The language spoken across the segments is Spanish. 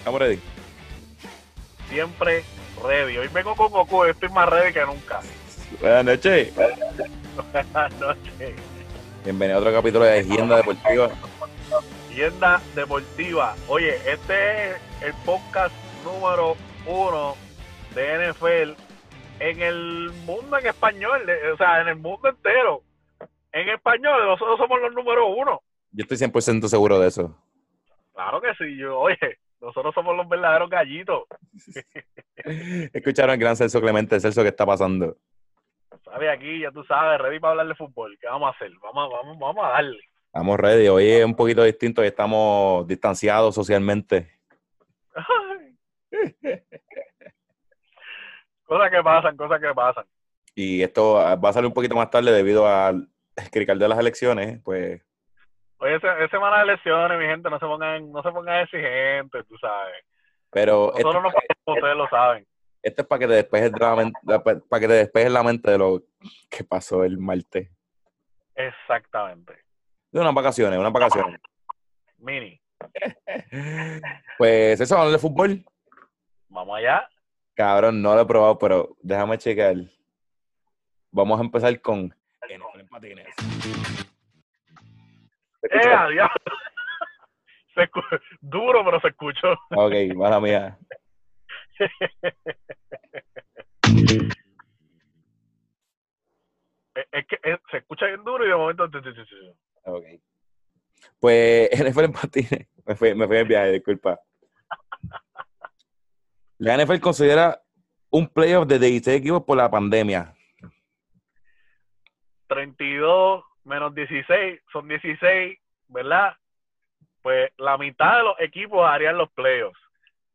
Estamos ready. Siempre ready. Hoy vengo con Goku, estoy más ready que nunca. Buenas noches. Buenas noches. Bienvenido a otro capítulo de Agenda Deportiva. Tienda Deportiva. Oye, este es el podcast número uno de NFL en el mundo en español, o sea, en el mundo entero. En español, nosotros somos los número uno. Yo estoy 100% seguro de eso. Claro que sí, yo, oye, nosotros somos los verdaderos gallitos. Escucharon al gran Celso Clemente, Celso, ¿qué está pasando? ¿Sabes? Aquí, ya tú sabes, ready para hablar de fútbol. ¿Qué vamos a hacer? Vamos, vamos, vamos a darle. Estamos ready. Hoy es un poquito distinto y estamos distanciados socialmente. Cosas que pasan, cosas que pasan. Y esto va a salir un poquito más tarde debido al crical de las elecciones. Pues Oye, es, es semana de elecciones, mi gente, no se pongan, no se pongan exigentes, tú sabes. Pero Nosotros no ustedes lo saben. esto es para que te despejes de la mente, para que te despejes la mente de lo que pasó el martes. Exactamente. De unas vacaciones, unas vacaciones. Mini, Pues eso, hablando de fútbol. vamos allá. Cabrón, no lo he probado, pero déjame checar. Vamos a empezar con NFL en patines. ¿Se ¡Eh! Se escu- duro, pero se escuchó. Ok, mala mía. Es, que es- se escucha bien duro y de momento... Ok. Pues NFL en patines. Me fui, me fui en viaje, disculpa. La NFL considera un playoff de 16 equipos por la pandemia. 32 menos 16 son 16, ¿verdad? Pues la mitad de los equipos harían los playoffs.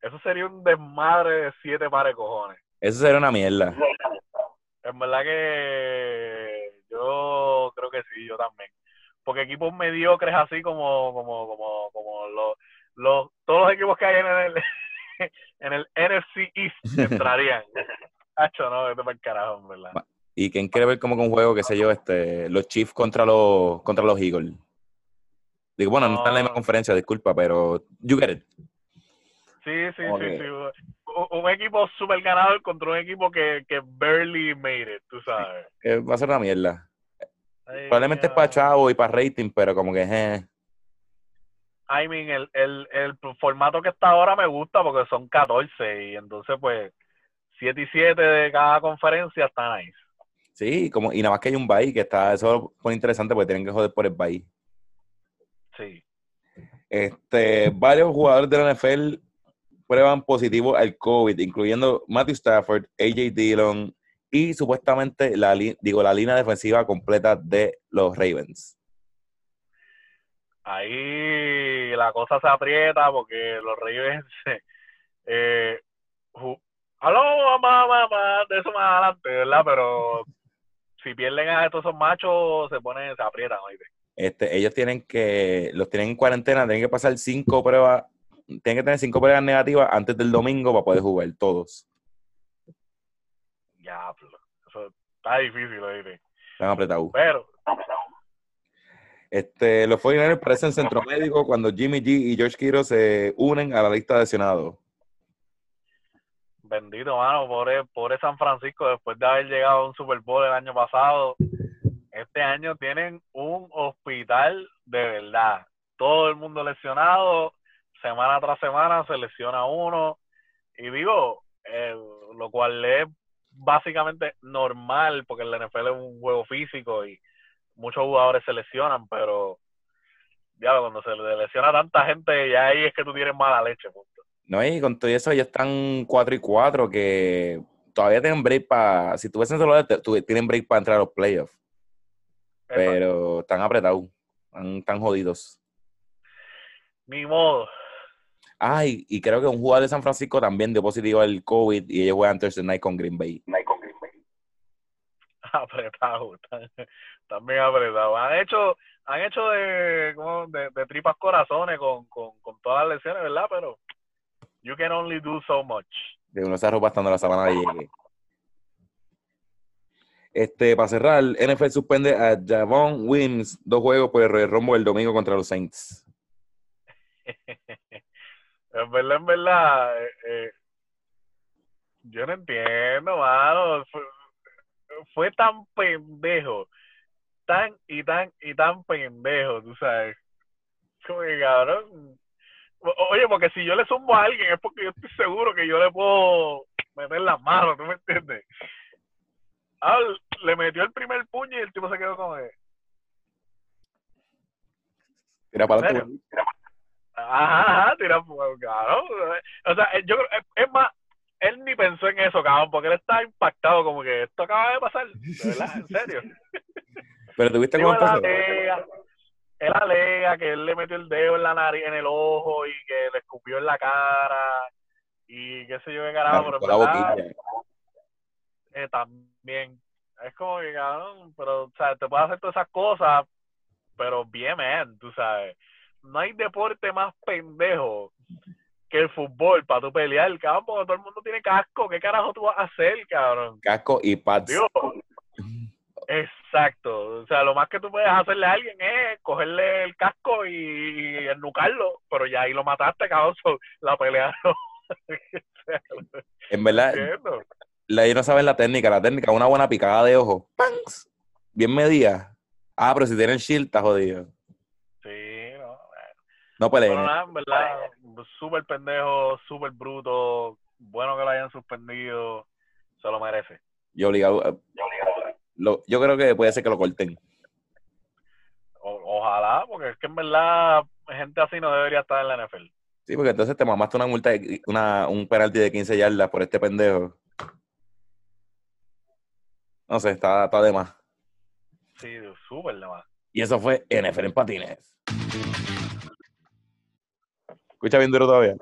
Eso sería un desmadre de siete pares de cojones. Eso sería una mierda. En verdad que yo creo que sí, yo también. Porque equipos mediocres así como como como como los, los todos los equipos que hay en el en el NFC East entrarían. Hacho, no, vete para el carajo, en verdad. ¿Y quién quiere ver como que un juego, qué sé yo, este, los Chiefs contra los, contra los Eagles? Digo, bueno, no está en la misma No. conferencia, disculpa, pero you get it. Sí, sí, sí, sí. Un, equipo super ganador contra un equipo que, que barely made it, tú sabes. Eh, va a ser una mierda. Ay, Probablemente es para chavo y para rating, pero como que, eh, I mean, el, el, el formato que está ahora me gusta porque son 14 y entonces pues 7 y 7 de cada conferencia está nice. Sí, como, y nada más que hay un bye, que está, eso pone interesante porque tienen que joder por el bye. Sí. Este, varios jugadores de la NFL prueban positivo al COVID, incluyendo Matthew Stafford, AJ Dillon y supuestamente la, digo, la línea defensiva completa de los Ravens. Ahí la cosa se aprieta porque los Ravens eh, aló mamá, mamá, de eso más adelante, ¿verdad? Pero si pierden a estos esos machos se ponen, se aprietan, oíste. Este, ellos tienen que, los tienen en cuarentena, tienen que pasar cinco pruebas, tienen que tener cinco pruebas negativas antes del domingo para poder jugar todos. Diablo. Eso está difícil, oíste. Están apretados. Pero, Este, los 49ers parecen centro médico cuando Jimmy G y George Kittle se unen a la lista de lesionados. Bendito, mano, pobre, pobre San Francisco, después de haber llegado a un Super Bowl el año pasado, este año tienen un hospital de verdad. Todo el mundo lesionado, semana tras semana se lesiona uno. Y digo, eh, lo cual es básicamente normal, porque el NFL es un juego físico y muchos jugadores se lesionan, pero ya cuando se le lesiona tanta gente, ya ahí es que tú tienes mala leche. punto. No, y con todo eso ellos están 4 y 4 que todavía tienen break para, si tuviesen solo tienen break para entrar a los playoffs, pero están apretados, están, están jodidos. Ni modo. Ay, y creo que un jugador de San Francisco también dio positivo al COVID y ellos juegan Thursday Night con Green Bay. apretado, están, están bien apretados. Han hecho, han hecho de, como de, de tripas corazones con, con, con todas las lesiones, ¿verdad? Pero you can only do so much. De uno se arropa la sabana le llegue. Este, para cerrar, NFL suspende a Javon Wims dos juegos por el Royal Rumble el domingo contra los Saints. En verdad, en verdad, eh, eh, yo no entiendo, mano. Fue, fue tan pendejo, tan y tan y tan pendejo, tú sabes. Como que cabrón. Oye, porque si yo le zumbo a alguien es porque yo estoy seguro que yo le puedo meter las manos, ¿tú me entiendes? Ah, le metió el primer puño y el tipo se quedó como que, Tira para ¿En adelante. Ajá, ajá, tira fuego, cabrón. O sea, yo creo, es- es más, él ni pensó en eso, cabrón, porque él estaba impactado, como que esto acaba de pasar, de verdad, en serio. Pero tuviste cómo él empezó. Él alega que él le metió el dedo en la nariz, en el ojo, y que le escupió en la cara, y qué sé yo qué carajo, pero verdad, eh, también. Es como que, cabrón, pero, o sea, te puedes hacer todas esas cosas, pero bien, man, tú sabes. No hay deporte más pendejo que el fútbol para tu pelear, cabrón, porque todo el mundo tiene casco. ¿Qué carajo tú vas a hacer, cabrón? Casco y pads. Digo, exacto. O sea, lo más que tú puedes hacerle a alguien es cogerle el casco y, ennucarlo, pero ya ahí lo mataste, cabrón. la pelea no. En verdad, la, ellos no saben la técnica. La técnica, una buena picada de ojo. Bien medida. Ah, pero si tienen shield, está jodido. Sí, no. No peleen. Nada, en verdad, súper pendejo, súper bruto. Bueno que lo hayan suspendido. Se lo merece. Y obligado. eh, lo- yo creo que puede ser que lo corten. O- ojalá, porque es que en verdad gente así no debería estar en la NFL. Sí, porque entonces te mamaste una multa, de, una, un penalti de 15 yardas por este pendejo. No sé, está, está de más. Sí, súper de más. Y eso fue NFL en patines. Escucha bien duro todavía.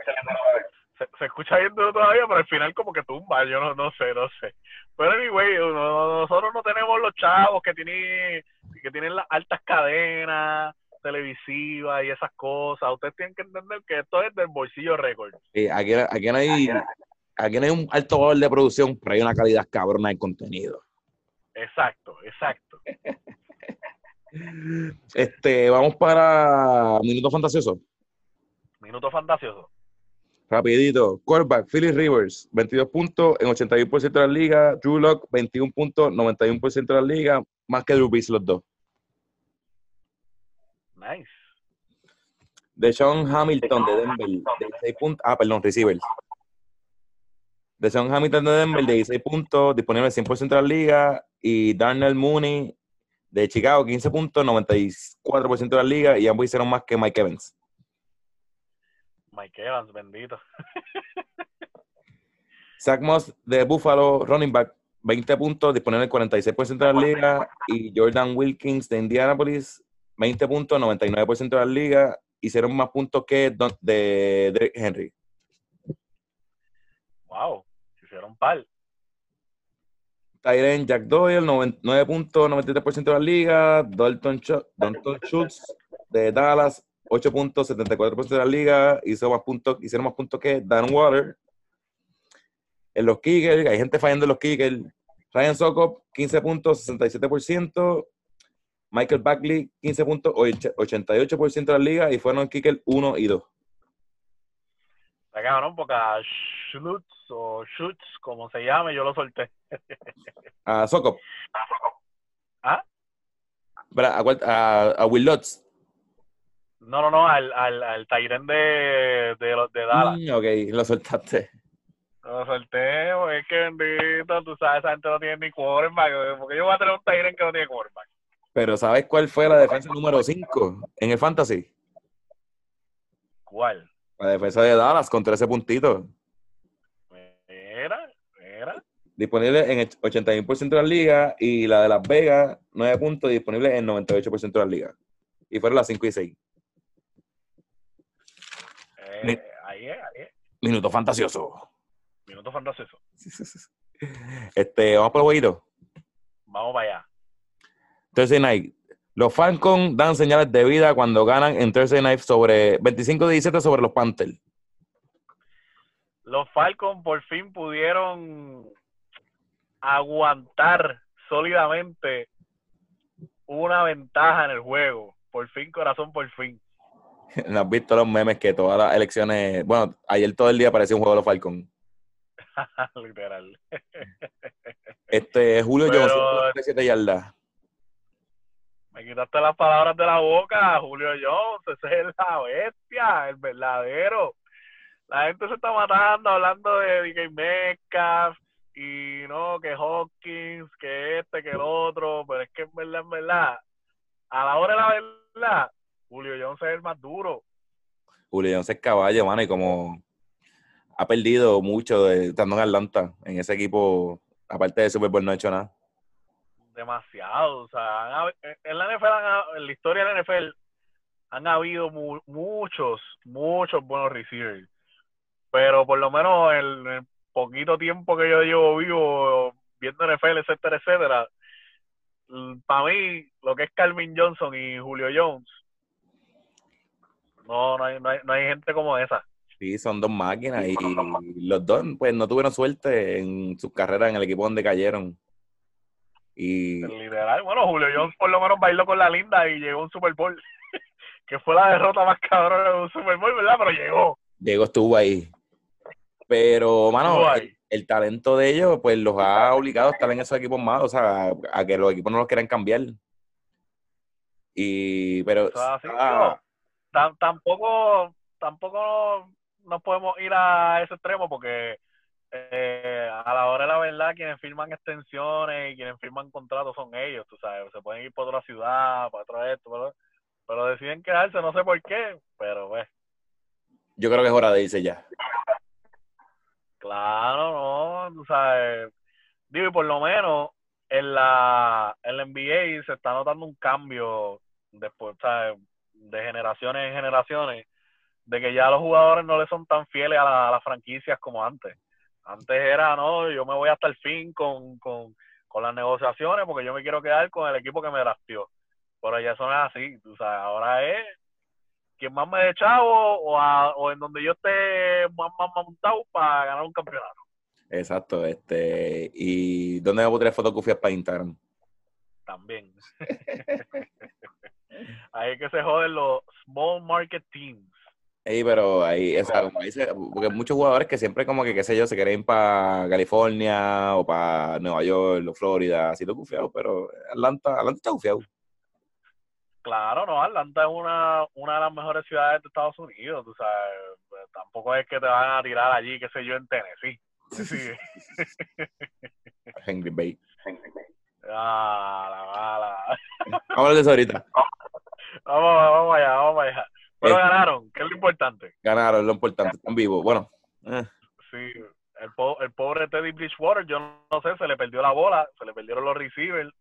Se, se escucha bien duro todavía, pero al final como que tumba. Yo no, no sé, no sé. Pero anyway, uno- nosotros no tenemos los chavos que tienen, que tienen las altas cadenas televisivas y esas cosas. Ustedes tienen que entender que esto es del bolsillo récord. Aquí, aquí no hay, aquí no hay un alto valor de producción, pero hay una calidad cabrona de contenido. Exacto, exacto. Este, vamos para Minuto Fantasioso. Minuto fantasioso. Rapidito. Quarterback, Philly Rivers, 22 puntos en 81% de la liga. Drew Lock, 21 puntos, 91% de la liga. Más que Drew Brees los dos. Nice. De Sean Hamilton de Denver, de 16 puntos. Ah, perdón, receivers. De Sean Hamilton de Denver, de 16 puntos, disponible 100% de la liga. Y Darnell Mooney de Chicago, 15 puntos, 94% de la liga. Y ambos hicieron más que Mike Evans. Mike Evans, bendito. Zach Moss de Buffalo, running back, 20 puntos, disponible el 46% de la liga. Y Jordan Wilkins de Indianapolis, 20 puntos, 99% de la liga. Hicieron más puntos que Don- de Derrick Henry. Wow. Hicieron par. Tyren Jack Doyle, 9 puntos, 93% de la liga. Dalton, Dalton Schultz de Dallas, 8 puntos, 74% de la liga. Hizo más puntos, hicieron más puntos que Dan Water. En los kickers, hay gente fallando en los kickers. Ryan Sokop, 15 puntos, 67%. Michael Buckley, 15 puntos, och- 88% de la liga. Y fueron kickers 1 y 2. Está cabrón, porque a Schultz o Schutz, como se llame, yo lo solté. A Sokop. ¿Ah? ¿A, a, a Will Lutz. No, no, no, al, al, al Tyren de, de, los- de Dallas. Mm, ok, lo soltaste. Lo solté, es que bendito, tú sabes, esa gente no tiene ni quarterback. Porque yo voy a tener un Tyren que no tiene quarterback. Pero ¿sabes cuál fue la defensa número 5 en el Fantasy? ¿Cuál? La defensa de Dallas con 13 puntitos. Mira, mira. Disponible en el 81% de la liga y la de Las Vegas, 9 puntos, disponible en 98% de la liga. Y fueron las 5 y 6. Ahí es, ahí es. Minuto fantasioso. Minuto fantasioso. Este, vamos por el jueguito. Vamos para allá. Thursday Night. Los Falcons dan señales de vida cuando ganan en Thursday Night sobre 25-17 sobre los Panthers. Los Falcons por fin pudieron aguantar sólidamente una ventaja en el juego. Por fin, corazón, por fin. ¿No has visto los memes que todas las elecciones, bueno, ayer todo el día parecía un juego de los Falcons? Literal. Este, Julio Pero- Jones, 7 yardas. Me quitaste las palabras de la boca, Julio Jones, ese es la bestia, el verdadero. La gente se está matando hablando de DK Metcalf y no, que Hawkins, que este, que el otro, pero es que en verdad, en verdad, a la hora de la verdad, Julio Jones es el más duro. Julio Jones es caballo, mano, y como ha perdido mucho de, estando en Atlanta, en ese equipo, aparte de Super Bowl, no ha hecho nada. demasiado. O sea, en la NFL, en la historia de la NFL, han habido mu- muchos, muchos buenos receivers. Pero por lo menos el, el poquito tiempo que yo llevo vivo viendo NFL, etcétera, etcétera, para mí, lo que es Calvin Johnson y Julio Jones, no, no hay, no hay, no hay gente como esa. Sí, son dos máquinas y los dos, pues, no tuvieron suerte en sus carreras en el equipo donde cayeron. Y Literal. Bueno, Julio Jones por lo menos bailó con la linda y llegó a un Super Bowl. que fue la derrota más cabrona de un Super Bowl, ¿verdad? Pero llegó. Diego estuvo ahí. Pero, mano, el, el talento de ellos, pues, los ha obligado a estar en esos equipos más, o sea, a, a que los equipos no los quieran cambiar. Y, pero, ah, Tam- tampoco, tampoco nos podemos ir a ese extremo porque eh, a la hora de la verdad quienes firman extensiones y quienes firman contratos son ellos, tú sabes, se pueden ir por otra ciudad, para otro esto, pero, pero deciden quedarse, no sé por qué, pero pues, yo creo que es hora de irse ya. claro, no, tú sabes, digo, y por lo menos en la, en la NBA se está notando un cambio después, ¿sabes? De generaciones en generaciones, de que ya los jugadores no le son tan fieles a, la- a las franquicias como antes. Antes era, no, yo me voy hasta el fin con, con, con las negociaciones porque yo me quiero quedar con el equipo que me drafteó. Pero ya eso no es así, tú sabes, ahora es quien más me dé chavo o, a- o en donde yo esté más, más montado para ganar un campeonato. Exacto, este, y ¿dónde debo tener fotocopias para Instagram? También. Ahí es que se joden los small market teams. Ey, pero ahí, o sea, como dice, porque hay muchos jugadores que siempre como que, qué sé yo, se quieren ir para California o para Nueva York o Florida, así lo gufiado, pero Atlanta, Atlanta está gufiado. Claro, no, Atlanta es una, una de las mejores ciudades de Estados Unidos, tú sabes. Pues, tampoco es que te van a tirar allí, qué sé yo, en Tennessee. Sí. Henry Bay. Ah, la mala. Vamos a hablar de eso ahorita. Vamos, vamos allá, vamos allá. Pero Eh. ganaron, que es lo importante. Ganaron, lo importante, están vivos. Bueno, eh, Sí, el, po- el pobre Teddy Bridgewater, yo no sé, se le perdió la bola, se le perdieron los receivers,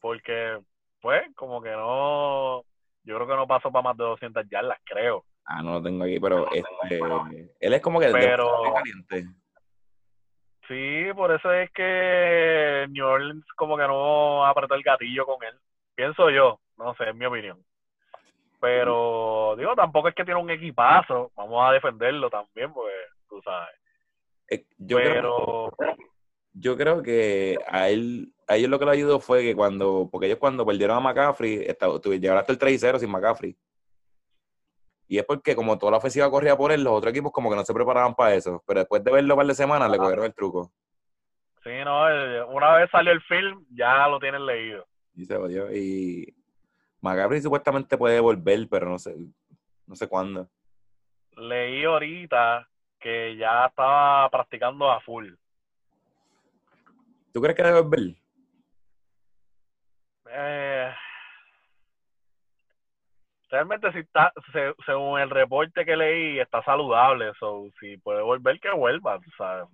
porque, pues, como que no, yo creo que no pasó para más de 200 yardas, creo. ah, no lo tengo aquí, pero este, él es como que Pero- demasiado caliente. Sí, por eso es que New Orleans como que no apretó el gatillo con él. Pienso yo, no sé, es mi opinión. Pero, digo, tampoco es que tiene un equipazo, vamos a defenderlo también, porque tú sabes. Eh, Yo creo, Pero, yo creo que a él, a ellos lo que le ayudó fue que cuando, porque ellos cuando perdieron a McCaffrey, llegaron hasta el 3 y 0 sin McCaffrey. Y es porque como toda la ofensiva corría por él, los otros equipos como que no se preparaban para eso. Pero después de verlo un par de semanas, le cogieron el truco. sí, no, eh, una vez salió el film, ya lo tienen leído. Y se odió. Y McCaffrey supuestamente puede volver, pero no sé, no sé cuándo. Leí ahorita que ya estaba practicando a full. ¿Tú crees que debe volver? Eh, realmente si está, se- según el reporte que leí, está saludable, so, si puede volver, que vuelva, tú sabes.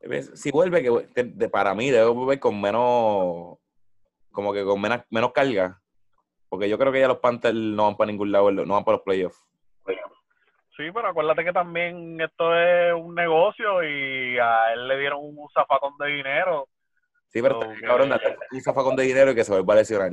¿Ves? Si vuelve, que de- de- para mí debe volver con menos, como que con menos, menos carga. Porque yo creo que ya los Panthers no van para ningún lado, no van para los playoffs. Sí, pero acuérdate que también esto es un negocio y a él le dieron un zafacón de dinero. Sí, pero está cabrón, un zafacón de dinero y que se vuelva a lesionar.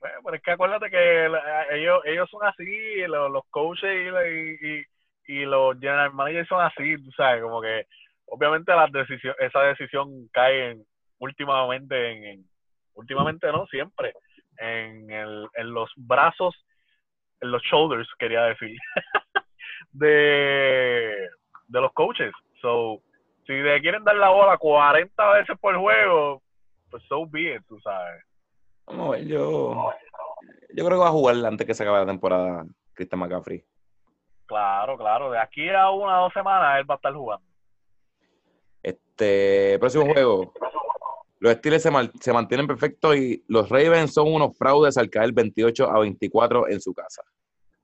Bueno, pero es que acuérdate que la- ellos, ellos son así, los, los coaches y, la- y, y- los general managers son así, tú sabes, como que obviamente las decisión, esa decisión cae en- últimamente en, en- últimamente no, siempre, en, el, en los brazos, en los shoulders, quería decir, de, de los coaches. So, si le quieren dar la bola 40 veces por juego, pues so be it, tú sabes. Vamos a ver, yo, yo creo que va a jugar antes que se acabe la temporada Christian McCaffrey. Claro, claro. De aquí a una o dos semanas él va a estar jugando. Este próximo juego. Los Steelers se, se, mantienen perfectos y los Ravens son unos fraudes al caer 28 a 24 en su casa.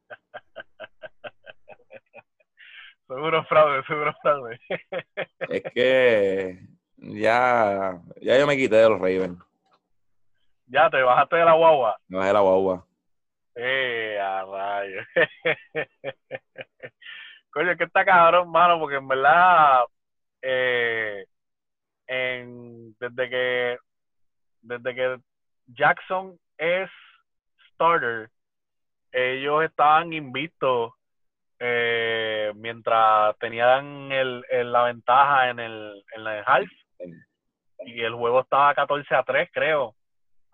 son unos fraudes, son unos fraudes. es que ya, ya yo me quité de los Ravens. Ya, te bajaste de la guagua. Me bajé de la guagua. Eh, a rayos. Coño, que está cabrón, mano, porque en verdad, eh, en, desde que desde que Jackson es starter, ellos estaban invictos eh, mientras tenían el, la ventaja en el, en el half y el juego estaba 14 a 3 creo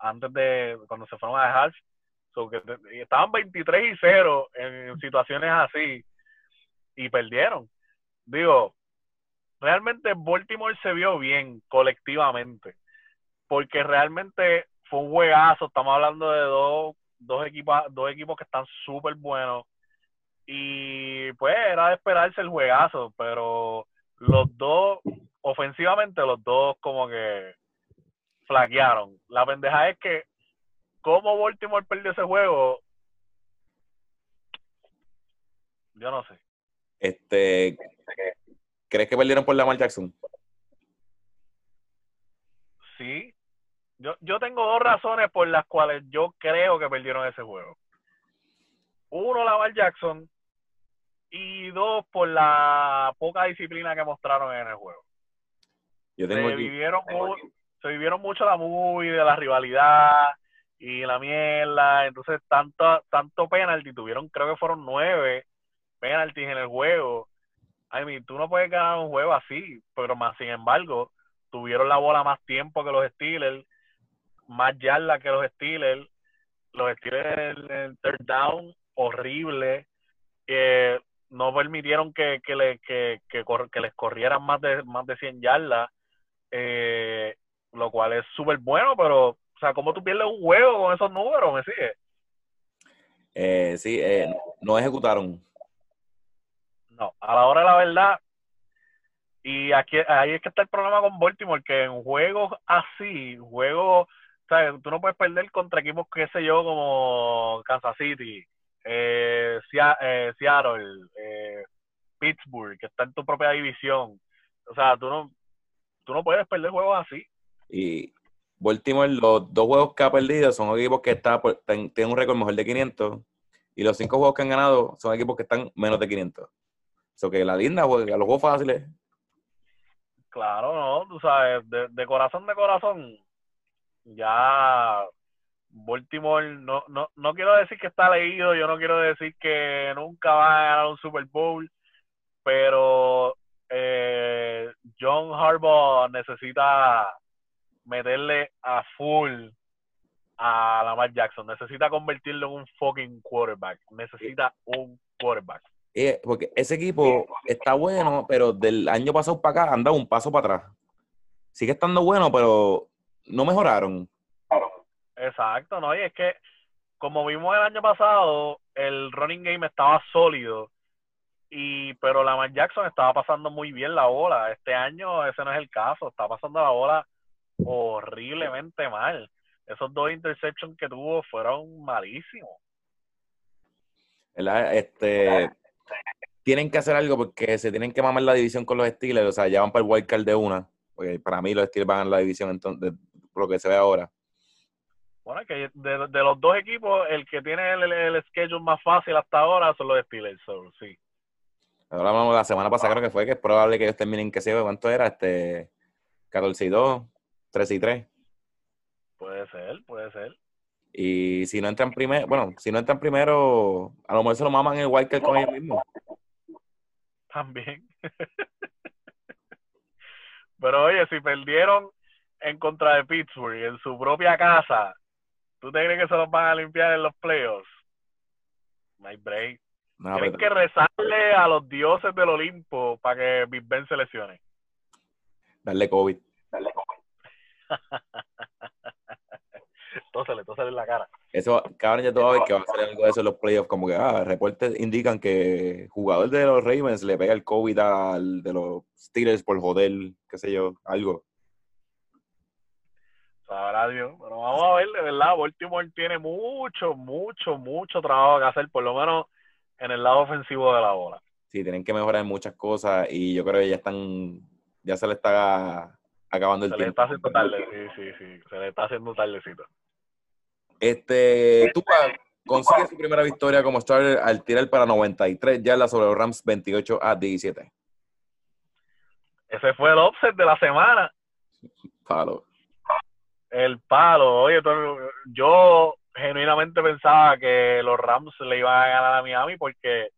antes de cuando se fueron a half que estaban 23 y 0 en situaciones así y perdieron. Digo, realmente Baltimore se vio bien colectivamente, porque realmente fue un juegazo. Estamos hablando de dos, dos, equipos, dos equipos que están súper buenos. Y pues era de esperarse el juegazo, pero los dos, ofensivamente, los dos como que flaquearon. La pendeja es que cómo Baltimore perdió ese juego, yo no sé. Este, ¿crees que perdieron por Lamar Jackson? Sí. Yo, yo tengo dos razones por las cuales yo creo que perdieron ese juego. Uno, Lamar Jackson. Y dos, por la poca disciplina que mostraron en el juego. Yo tengo se, vivieron se vivieron mucho la movie de la rivalidad y la mierda. Entonces, tanto, tanto penalti, tuvieron, creo que fueron nueve penaltis en el juego. I mean, tú no puedes ganar un juego así, pero más sin embargo, tuvieron la bola más tiempo que los Steelers, más yarda que los Steelers. Los Steelers en el third down, horrible. que no permitieron que, que, le, que, que, que, les corrieran más de, más de 100 yardas, eh, lo cual es súper bueno, pero o sea, ¿cómo tú pierdes un juego con esos números? ¿Me sigue? Eh, sí, eh, no ejecutaron. No, a la hora de la verdad, y aquí ahí es que está el problema con Baltimore, que en juegos así, juegos, ¿sabes? Tú no puedes perder contra equipos, qué sé yo, como Kansas City, eh, eh Seattle, eh, Pittsburgh, que está en tu propia división. O sea, tú no, tú no puedes perder juegos así. Y, Baltimore, los dos juegos que ha perdido son equipos que está, tienen un récord mejor de 500 y los cinco juegos que han ganado son equipos que están menos de 500. Eso que la linda, pues, a los juegos fáciles. Claro, no, tú sabes, de, corazón de corazón, ya Baltimore, no, no, no quiero decir que está leído, yo no quiero decir que nunca va a ganar un Super Bowl, pero eh, John Harbaugh necesita meterle a full a Lamar Jackson. Necesita convertirlo en un fucking quarterback. Necesita un quarterback. porque ese equipo está bueno, pero del año pasado para acá han dado un paso para atrás. Sigue estando bueno, pero no mejoraron. Exacto, ¿no? Y es que, como vimos el año pasado, el running game estaba sólido, y pero Lamar Jackson estaba pasando muy bien la bola. Este año ese no es el caso, está pasando la bola horriblemente mal. Esos dos interceptions que tuvo fueron malísimos. Este, tienen que hacer algo porque se tienen que mamar la división con los Steelers. O sea, ya van para el wildcard de una. Porque para mí los Steelers van a la división entonces, por lo que se ve ahora. Bueno, que de, los dos equipos, el que tiene el, el, schedule más fácil hasta ahora son los Steelers, sí. Ahora hablamos la semana pasada, creo que fue, que es probable que ellos terminen, que se ¿cuánto era? Este, 14 y 2. 3 y 3. Puede ser, puede ser. Y si no entran primero, bueno, si no entran primero, a lo mejor se lo maman el Wildcard con ellos mismos. También. Pero oye, si perdieron en contra de Pittsburgh en su propia casa, ¿Tú te crees que se los van a limpiar en los playoffs? No hay break. Tienen que rezarle a los dioses del Olimpo para que Big Ben se lesione. Darle COVID. Tósale, tósale en la cara. Eso, cabrón, ya tú vas a ver que va a ser algo de eso en los playoffs, como que, ah, reportes indican que jugador de los Ravens le pega el COVID al de los Steelers por joder, qué sé yo, algo. Sabrá Dios. Pero vamos a ver, de verdad, Baltimore tiene mucho, mucho, mucho trabajo que hacer, por lo menos en el lado ofensivo de la bola. Sí, tienen que mejorar muchas cosas y yo creo que ya están, ya se le está acabando el se tiempo. Le está haciendo tarde, sí, sí, sí, se le está haciendo tardecito. Este, tú consigue su primera victoria como starter al tirar para 93 yardas sobre los Rams 28 a 17. Ese fue el offset de la semana. Palo. El palo. Oye, yo genuinamente pensaba que los Rams le iban a ganar a Miami porque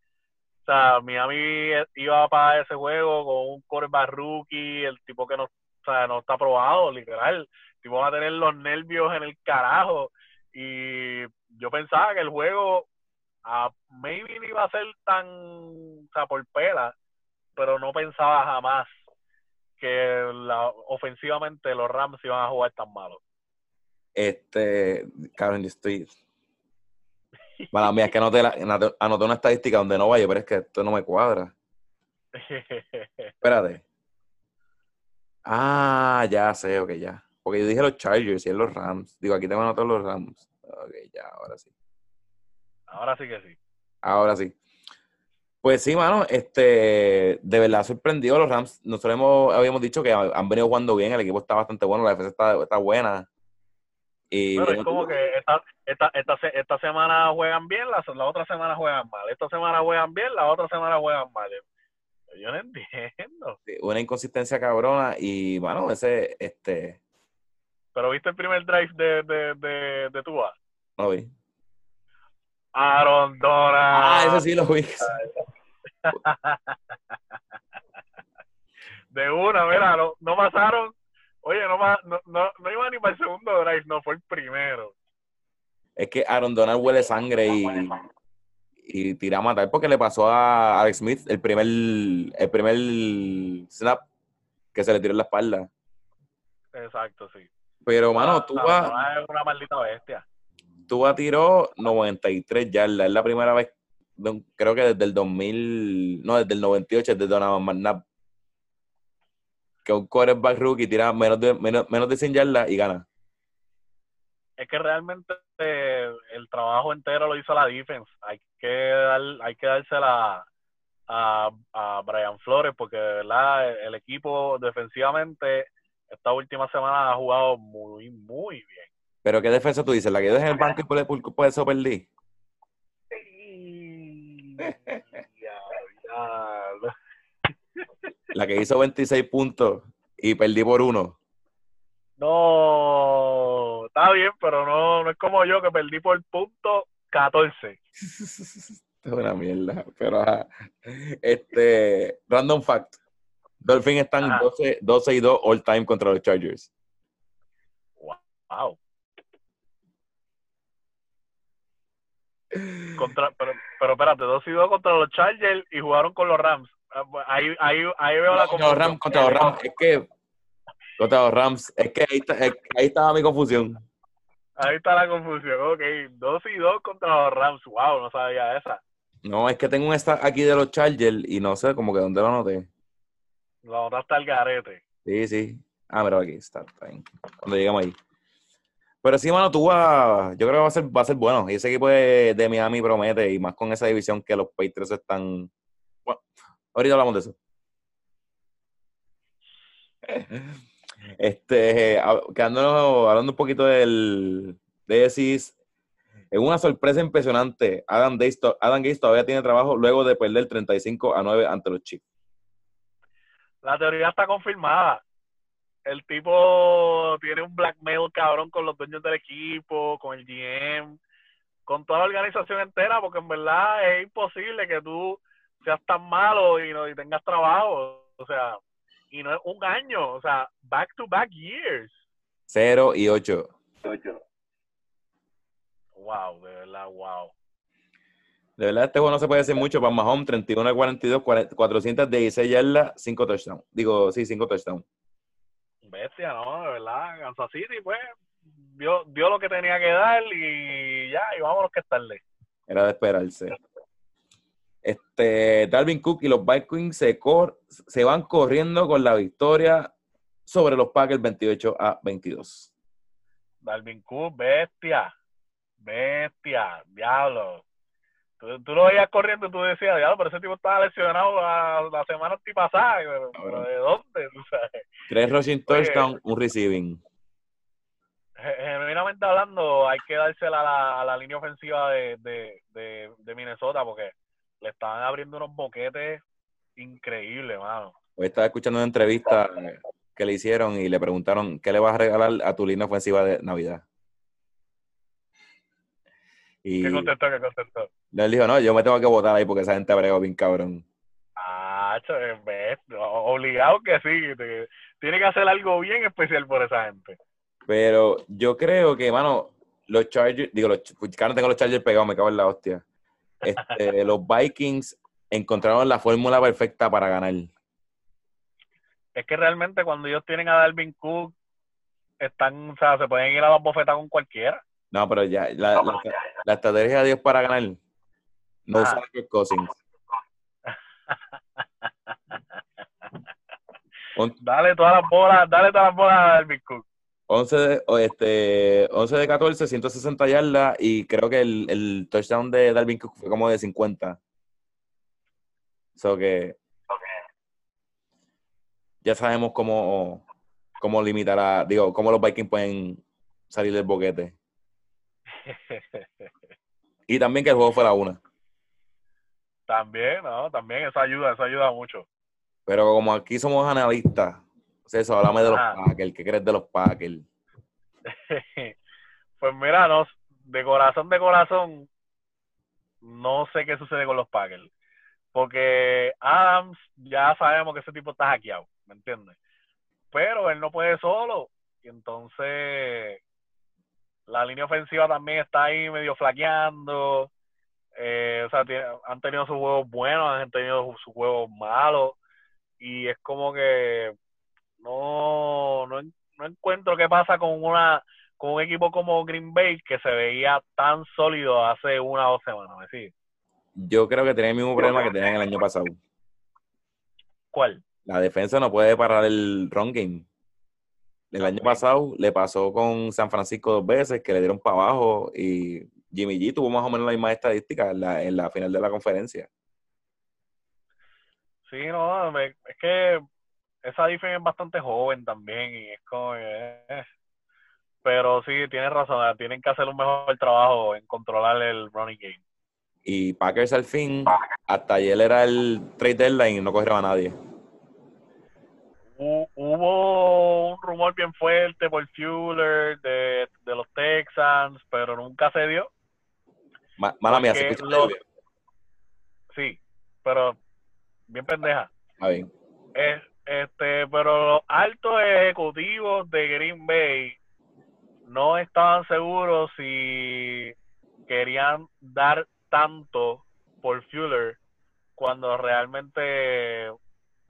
o sea, Miami iba para ese juego con un quarterback rookie, el tipo que no, o sea, no está probado, literal. Tipo va a tener los nervios en el carajo. Y yo pensaba que el juego a maybe no iba a ser tan, o sea, por pela, pero no pensaba jamás que la, ofensivamente los Rams iban a jugar tan malo. Este, Karen, yo estoy. Bueno, mía, es que anoté, anoté una estadística donde no vaya, pero es que esto no me cuadra. Espérate. Ah, ya sé, ok, ya. Porque yo dije los Chargers y es los Rams. Digo, aquí tengo anotados los Rams. Ok, ya, ahora sí. Ahora sí que sí. Ahora sí. Pues sí, mano, este, de verdad sorprendido los Rams. Nosotros hemos, habíamos dicho que han venido jugando bien, el equipo está bastante bueno, la defensa está, está buena. Y Pero es como que esta, esta, esta, esta, semana juegan bien, la, la otra semana juegan mal. Esta semana juegan bien, la otra semana juegan mal. Yo no entiendo. Una inconsistencia cabrona y, bueno, ese, este, pero viste el primer drive de, de, de, de Tua. No vi. Aaron Donald. Ah, ese sí lo vi. de una, mira, no, no pasaron. Oye, no, no, no, no iba ni para el segundo drive, no, fue el primero. Es que Aaron Donald huele sangre y, y tira a matar porque le pasó a Alex Smith el primer, el primer snap que se le tiró en la espalda. Exacto, sí. Pero, mano, tú vas. Es una maldita bestia. Tú vas a tiro 93 yardas. Es la primera vez, creo que desde el 2000, no, desde el 98, desde Donovan McNabb, que un quarterback rookie tira menos de, menos, menos de 100 yardas y gana. Es que realmente el trabajo entero lo hizo la defense. Hay que, dar, hay que dársela a, a Brian Flores porque, de verdad, el equipo defensivamente esta última semana ha jugado muy, muy bien. ¿Pero qué defensa tú dices? ¿La que dejas en el banco y por, por, eso perdí? La que hizo 26 puntos y perdí por uno. No, está bien, pero no, no es como yo que perdí por punto 14. es una mierda, pero este, random fact. Dolphins están 12, 12, y 2 all time contra los Chargers. Wow. Contra, pero, pero espérate, 2 y 2 contra los Chargers y jugaron con los Rams. Ah, pues, ahí, ahí, ahí veo la confusión. Contra los Rams, contra los Rams. Es que contra los Rams. Es que ahí, está, ahí estaba mi confusión. Ahí está la confusión. Ok, 2 y 2 contra los Rams. Wow, no sabía esa. No, es que tengo un stack aquí de los Chargers y no sé como que dónde lo anoté. La otra está el garete. Sí, sí. Ah, pero aquí está. Cuando llegamos ahí. Pero sí, mano, tú vas, yo creo que va a ser, va a ser bueno. Y ese equipo de, de Miami promete, y más con esa división que los Patriots están. Bueno, ahorita hablamos de eso. Este, quedándonos, hablando un poquito del de ESIS, es una sorpresa impresionante. Adam Gates, Adam Gates todavía tiene trabajo luego de perder 35 a 9 ante los Chiefs la teoría está confirmada. El tipo tiene un blackmail cabrón con los dueños del equipo, con el GM, con toda la organización entera, porque en verdad es imposible que tú seas tan malo y y tengas trabajo. O sea, y no es un año, o sea, back to back years. Cero y ocho. wow, de verdad, wow. De verdad, este juego no se puede decir mucho para Mahomes, 31 a 42, 416 yardas, 5 touchdowns. Digo, sí, 5 touchdowns. Bestia, ¿no? De verdad, Kansas City, pues, dio, dio lo que tenía que dar y ya, y vámonos que es tarde. Era de esperarse. Este, Dalvin Cook y los Vikings se, cor se van corriendo con la victoria sobre los Packers 28 a 22. Dalvin Cook, bestia, bestia, diablo. Tú, lo veías corriendo y tú decías, diablo, pero ese tipo estaba lesionado la, la semana antipasada. Pero, ¿de dónde? Tres rushing touchdown, un receiving. Genuinamente hablando, hay que dársela a la, a la línea ofensiva de, de, de, de Minnesota porque le estaban abriendo unos boquetes increíbles, mano. Hoy estaba escuchando una entrevista que le hicieron y le preguntaron, ¿qué le vas a regalar a tu línea ofensiva de Navidad? Y ¿Qué contestó? ¿Qué contestó? Él dijo, no, yo me tengo que votar ahí porque esa gente bregó bien cabrón. Ah, obligado que sí. Tiene que hacer algo bien especial por esa gente. Pero yo creo que, mano, los Chargers, digo, los, no tengo los Chargers pegados, me cago en la hostia. Este, los Vikings encontraron la fórmula perfecta para ganar. Es que realmente cuando ellos tienen a Dalvin Cook, están, o sea, se pueden ir a la bofeta con cualquiera. No, pero ya, la, la, estrategia de Dios para ganar, no ah. usar Cousins. dale todas las bolas, dale todas las bolas a Dalvin Cook. 11 de, este, 11 de 14, 160 yardas y creo que el, el touchdown de Dalvin Cook fue como de 50. So que ya sabemos cómo, cómo limitar a, digo, cómo los Vikings pueden salir del boquete. y también que el juego fuera una. También, ¿no? También eso ayuda, eso ayuda mucho. Pero como aquí somos analistas, eso, háblame de los Packers. ¿Qué crees de los Packers? pues mira, no, de corazón, de corazón, no sé qué sucede con los Packers. Porque Adams, ya sabemos que ese tipo está hackeado, ¿me entiendes? Pero él no puede solo. Y entonces la línea ofensiva también está ahí medio flaqueando. Eh, o sea, han tenido sus juegos buenos, han tenido sus juegos malos. Y es como que no, no, no encuentro qué pasa con una con un equipo como Green Bay que se veía tan sólido hace una o dos semanas, ¿me Yo creo que tiene el mismo problema que tenían el año pasado. ¿Cuál? La defensa no puede parar el run game. El año pasado le pasó con San Francisco dos veces, que le dieron para abajo y Jimmy G tuvo más o menos la misma estadística en la, en la final de la conferencia. Sí, no, es que esa defensa es bastante joven también y es como eh, pero sí, tienes razón, tienen que hacer un mejor trabajo en controlar el running game. Y Packers al fin, hasta ayer era el trade deadline y no cogieron a nadie. Hubo un rumor bien fuerte por Fuller de, los Texans, pero nunca se dio. mala mía, se Sí, pero bien pendeja. Ah, bien. Es, este, pero los altos ejecutivos de Green Bay no estaban seguros si querían dar tanto por Fuller cuando realmente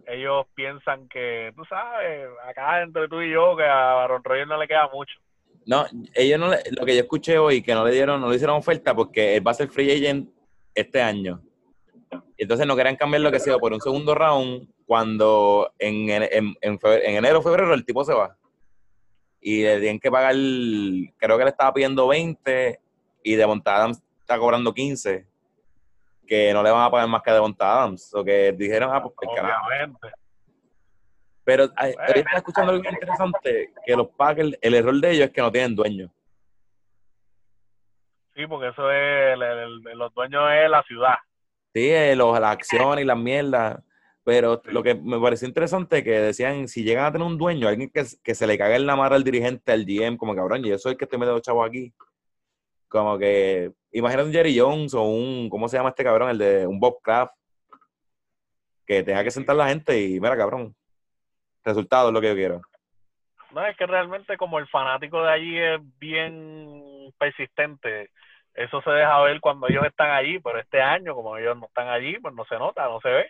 ellos piensan que, tú sabes, acá entre tú y yo, que a Aaron Rodgers no le queda mucho. No, ellos no lo que yo escuché hoy, que no le dieron, no le hicieron oferta porque va a ser free agent este año. Entonces no querían cambiar lo que sea por un segundo round cuando en, en, en, enero o febrero el tipo se va. Y le tienen que pagar, creo que le estaba pidiendo 20 y de Adams está cobrando 15. Que no le van a pagar más que de Adams. O que dijeron, ah, pues, Pero ahí está escuchando algo interesante, que los Packers, el error de ellos es que no tienen dueño. Sí, porque eso es, los dueños es la ciudad. Sí, eh, los, las acciones y las mierdas. Pero lo que me pareció interesante que decían, si llegan a tener un dueño, alguien que, se le cague en la mar al dirigente, al GM, como cabrón, y yo soy el que estoy metiendo chavos aquí. Como que, imagínate un Jerry Jones o un, ¿cómo se llama este cabrón? El de un Bob Kraft. Que tenga que sentar la gente y, mira, cabrón, resultado es lo que yo quiero. No, es que realmente como el fanático de allí es bien persistente, eso se deja ver cuando ellos están allí, pero este año, como ellos no están allí, pues no se nota, no se ve.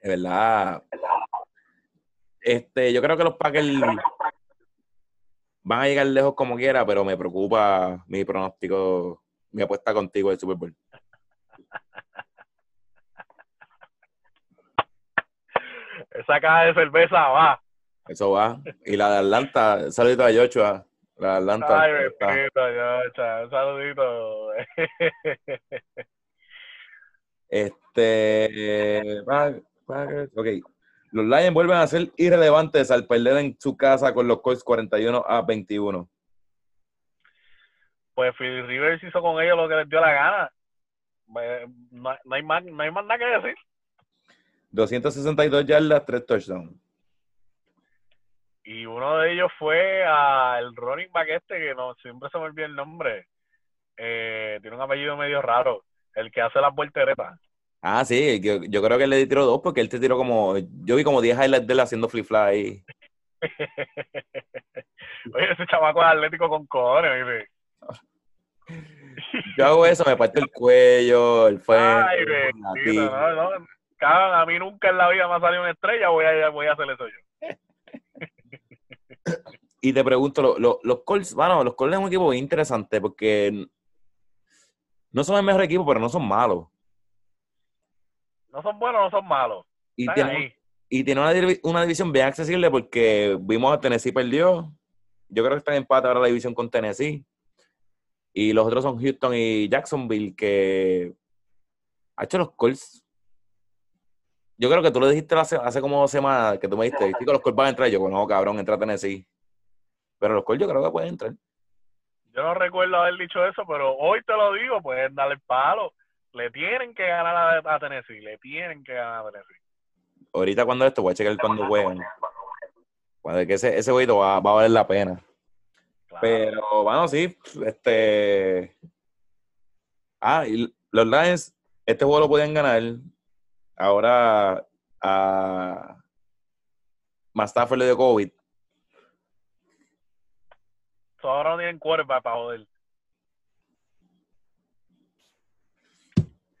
Es verdad. Este, yo creo que los Packers van a llegar lejos como quiera, pero me preocupa mi pronóstico, mi apuesta contigo del Super Bowl. Esa caja de cerveza va. Eso va. Y la de Atlanta, saludito a Joshua. La Atlanta. Ay, bendito, Joshua. Un saludito. Este. Ok. Los Lions vuelven a ser irrelevantes al perder en su casa con los Colts 41 a 21. Pues Philly Rivers hizo con ellos lo que les dio la gana. No, hay, más, no hay más nada que decir. 262 yardas, 3 touchdowns. Y uno de ellos fue al running back este, que no siempre se me olvida el nombre. Eh, tiene un apellido medio raro. El que hace las volteretas. Ah, sí, yo, yo, creo que él le tiró dos porque él te tiró como. Yo vi como 10 highlights de él haciendo flip fly. Oye, ese chamaco es atlético con cojones, Yo hago eso, me parto el cuello, el fuego. Ay, bendito, no, no. a mí nunca en la vida me ha salido una estrella, voy a, voy a hacer eso yo. y te pregunto, los Colts, bueno, los Colts es un equipo interesante porque no son el mejor equipo, pero no son malos. No son buenos, no son malos. Y tiene, y tiene una, división bien accesible porque vimos a Tennessee perdió. Yo creo que están en empate ahora la división con Tennessee. Y los otros son Houston y Jacksonville, que ha hecho los Colts. Yo creo que tú lo dijiste hace, hace como dos semanas que tú me dijiste, que los Colts van a entrar. Yo, no, cabrón, entra Tennessee. Pero los Colts yo creo que pueden entrar. Yo no recuerdo haber dicho eso, pero hoy te lo digo, pueden darle el palo. Le tienen que ganar a, Tennessee, le tienen que ganar a Tennessee. Ahorita cuando esto, voy a checar cuando jueguen. Cuando que ese, ese jueguito va, va, a valer la pena. Pero, bueno, sí, este... Ah, y los Lions, este juego lo pueden ganar. Ahora a Stafford le dio COVID. ahora no tienen quarterback para joder.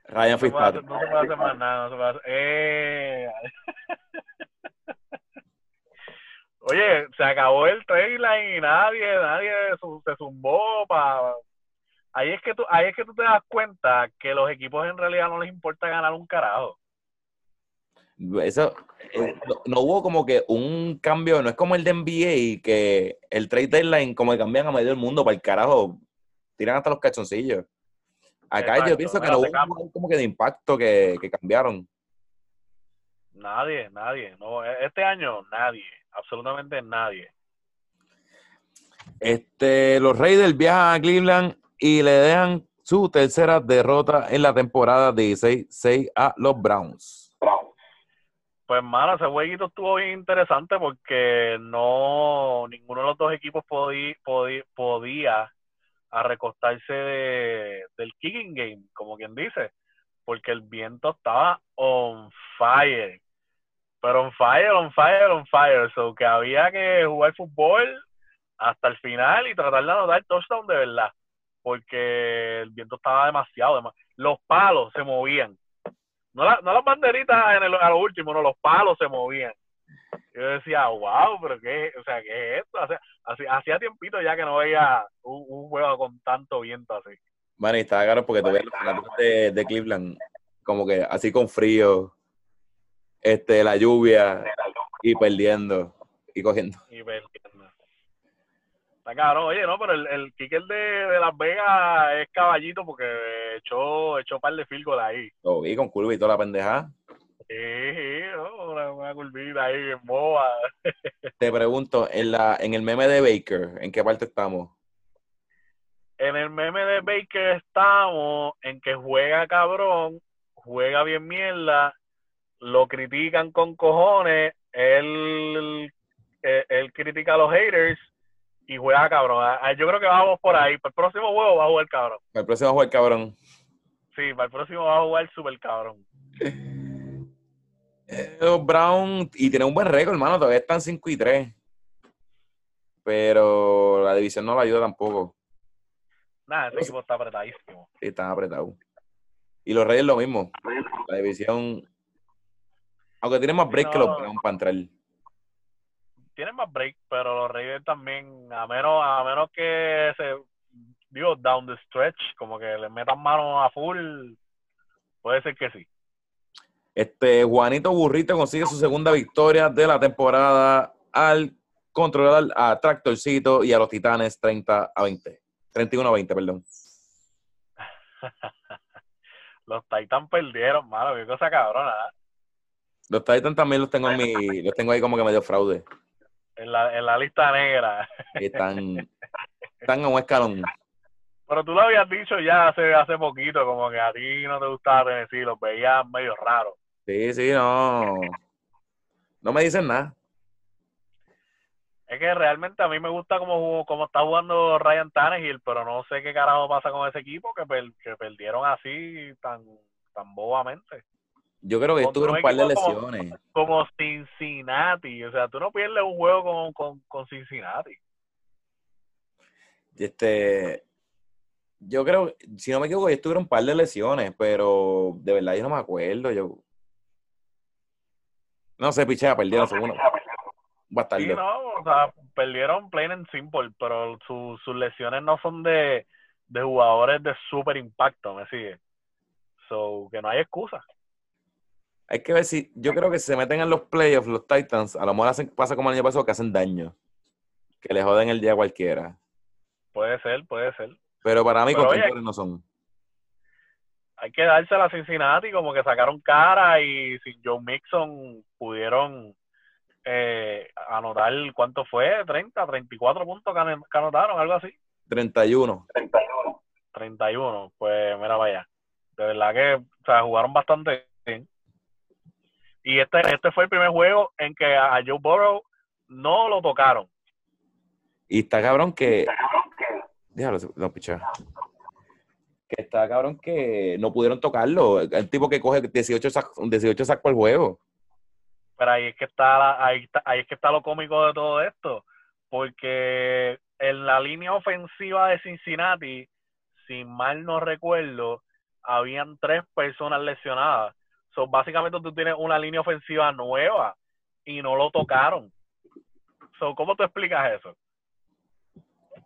Ryan Fitzpatrick. No, se puede hacer más nada. No se puede hacer. Eh. Oye, se acabó el trailer y nadie, nadie se zumbó para. Ahí es que tú, ahí es que tú te das cuenta que los equipos en realidad no les importa ganar un carajo. Eso eh, no, hubo como que un cambio, no es como el de NBA que el trade deadline como que cambian a medio del mundo para el carajo, tiran hasta los cachoncillos. Acá yo pienso que no hubo como que de impacto que, cambiaron. Nadie, nadie. No, e, este año nadie, absolutamente nadie. Este, los Raiders viajan a Cleveland y le dejan su tercera derrota en la temporada 16-6 a los Browns. Pues, mano, ese jueguito estuvo bien interesante porque no ninguno de los dos equipos podía, podía a recostarse de, del kicking game, como quien dice, porque el viento estaba on fire. Pero on fire, on fire, on fire. So que había que jugar fútbol hasta el final y tratar de anotar touchdown de verdad. Porque el viento estaba demasiado. Los palos se movían. No, no las banderitas en el, a lo último, no, los palos se movían. Yo decía, wow, pero qué, o sea, ¿qué es esto? hacía, hacía tiempito ya que no veía un, un, juego con tanto viento así. Bueno, y estaba claro porque tú ves los de, de Cleveland como que así con frío, este, la lluvia y perdiendo y cogiendo. Y perdiendo. Está claro, oye, no, pero el, el kicker de, de, Las Vegas es caballito porque echó, echó par de field ahí. Lo vi con curva y toda la pendejada. Sí, una, una curvita ahí en boba. Te pregunto, en, la, en el meme de Baker, ¿en qué parte estamos? En el meme de Baker estamos en que juega cabrón, juega bien mierda, lo critican con cojones, él, él, critica a los haters y juega cabrón. Ah, ah, yo creo que vamos por ahí. Para el próximo juego va a jugar cabrón. Para el próximo va a jugar cabrón. Sí, para el próximo va a jugar super cabrón. los Brown, y tiene un buen récord, hermano, todavía están 5 y 3. Pero la división no la ayuda tampoco. Nada, ese equipo está apretadísimo. Sí, están apretados. Y los Reyes lo mismo. La división. Aunque tienen más break que los Browns para entrar. Tienen más break, pero los Reyes también, a menos, a menos que se, digo, down the stretch, como que le metan mano a full, puede ser que sí. Este Juanito Burrito consigue su segunda victoria de la temporada al controlar a Tractorcito y a los Titanes 30 a 20. 31 a 20, perdón. los Titans perdieron, malo, qué cosa cabrona. ¿eh? Los Titans también los tengo en mi, los tengo ahí como que medio fraude. En la, en la lista negra. están, están en un escalón. Pero tú lo habías dicho ya hace, hace poquito, como que a ti no te gustaba Tennessee, los veías medio raros. Sí, sí, no. No me dicen nada. Es que realmente a mí me gusta cómo, cómo está jugando Ryan Tannehill, pero no sé qué carajo pasa con ese equipo que, que perdieron así tan, tan bobamente. Yo creo que tuvieron un par de lesiones. Como, Cincinnati. O sea, tú no pierdes un juego con, con, con Cincinnati. Este, yo creo, si no me equivoco, ellos tuvieron un par de lesiones, pero de verdad yo no me acuerdo. Yo no sé, pichea, perdieron seguro. Sí, no, o sea, perdieron plain and simple, pero sus lesiones no son de, de jugadores de super impacto, ¿me sigue? So, que no hay excusa. Hay que ver si, yo creo que si se meten en los playoffs, los Titans, a lo mejor hacen, pasa como el año pasado, que hacen daño. Que le joden el día a cualquiera. Puede ser, puede ser. Pero para mí, competidores no son. Hay que darse a la Cincinnati, como que sacaron cara y sin Joe Mixon pudieron eh, anotar, ¿cuánto fue? ¿30, 34 puntos que anotaron, algo así? 31. 31. 31, pues mira, vaya. De verdad que, o sea, jugaron bastante bien. Y este, este fue el primer juego en que a Joe Burrow no lo tocaron. Y está cabrón que. Déjalo, no, picha. Que está cabrón que no pudieron tocarlo. El tipo que coge 18 sacos 18 sac por juego. Pero ahí es que está, ahí está, ahí es que está lo cómico de todo esto. Porque en la línea ofensiva de Cincinnati, si mal no recuerdo, habían tres personas lesionadas. So, básicamente tú tienes una línea ofensiva nueva y no lo tocaron. So, ¿Cómo tú explicas eso?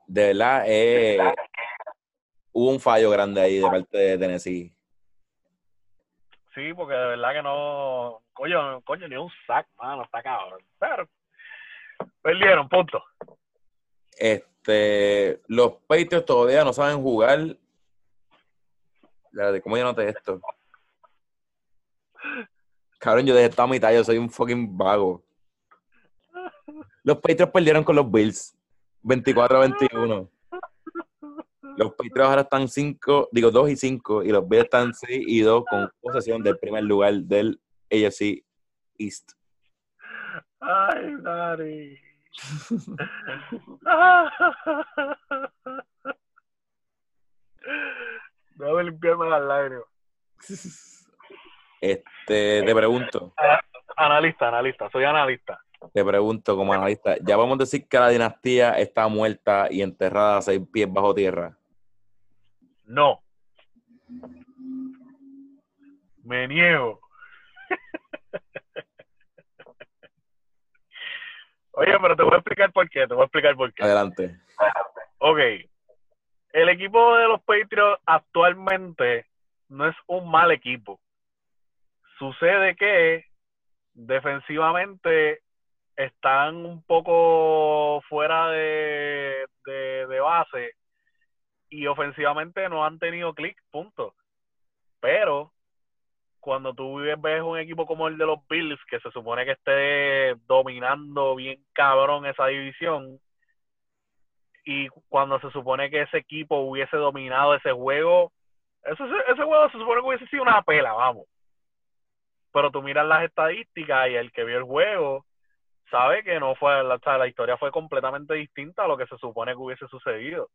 De verdad, eh, hubo un fallo grande ahí de parte de Tennessee. Sí, porque de verdad que no. Coño, coño ni un sack, mano, está cabrón. Pero perdieron, punto. Este, los Patriots todavía no saben jugar. ¿Cómo yo noté esto? Cabrón, yo dejé esta mitad, yo soy un fucking vago. Los Patriots perdieron con los Bills. 24 a 21. Los Patriots ahora están 5, digo 2 y 5, y los Bills están 6 y 2 con posesión del primer lugar del AFC East. Ay, Dari. Voy a limpiarme las lágrimas. Este, te pregunto. Analista, analista, soy analista. Te pregunto como analista, ¿ya vamos a decir que la dinastía está muerta y enterrada a seis pies bajo tierra? No. Me niego. Oye, pero te voy a explicar por qué, te voy a explicar por qué. Adelante. Ok. El equipo de los Patriots actualmente no es un mal equipo. Sucede que defensivamente están un poco fuera de, base y ofensivamente no han tenido clic, punto. Pero cuando tú ves un equipo como el de los Bills, que se supone que esté dominando bien cabrón esa división, y cuando se supone que ese equipo hubiese dominado ese juego, ese, ese juego se supone que hubiese sido una pela, vamos. Pero tú miras las estadísticas y el que vio el juego sabe que no fue, la, la historia fue completamente distinta a lo que se supone que hubiese sucedido.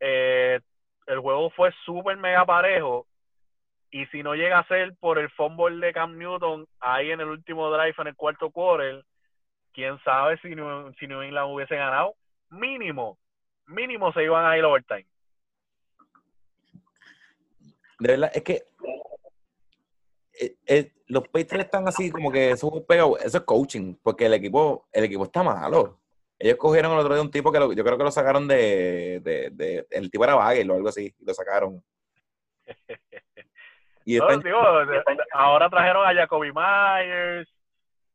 Eh, el juego fue súper mega parejo y si no llega a ser por el fumble de Cam Newton ahí en el último drive en el cuarto quarter, quién sabe si New, England hubiese ganado, mínimo, mínimo se iban a ir overtime. de verdad, es que eh, eh, los Patriots están así como que eso, eso es coaching, porque el equipo, el equipo está malo. Ellos cogieron el otro día un tipo que yo creo que lo sacaron de, de, el tipo era Bagel o algo así, y lo sacaron. Y ahora trajeron a Jacoby Myers,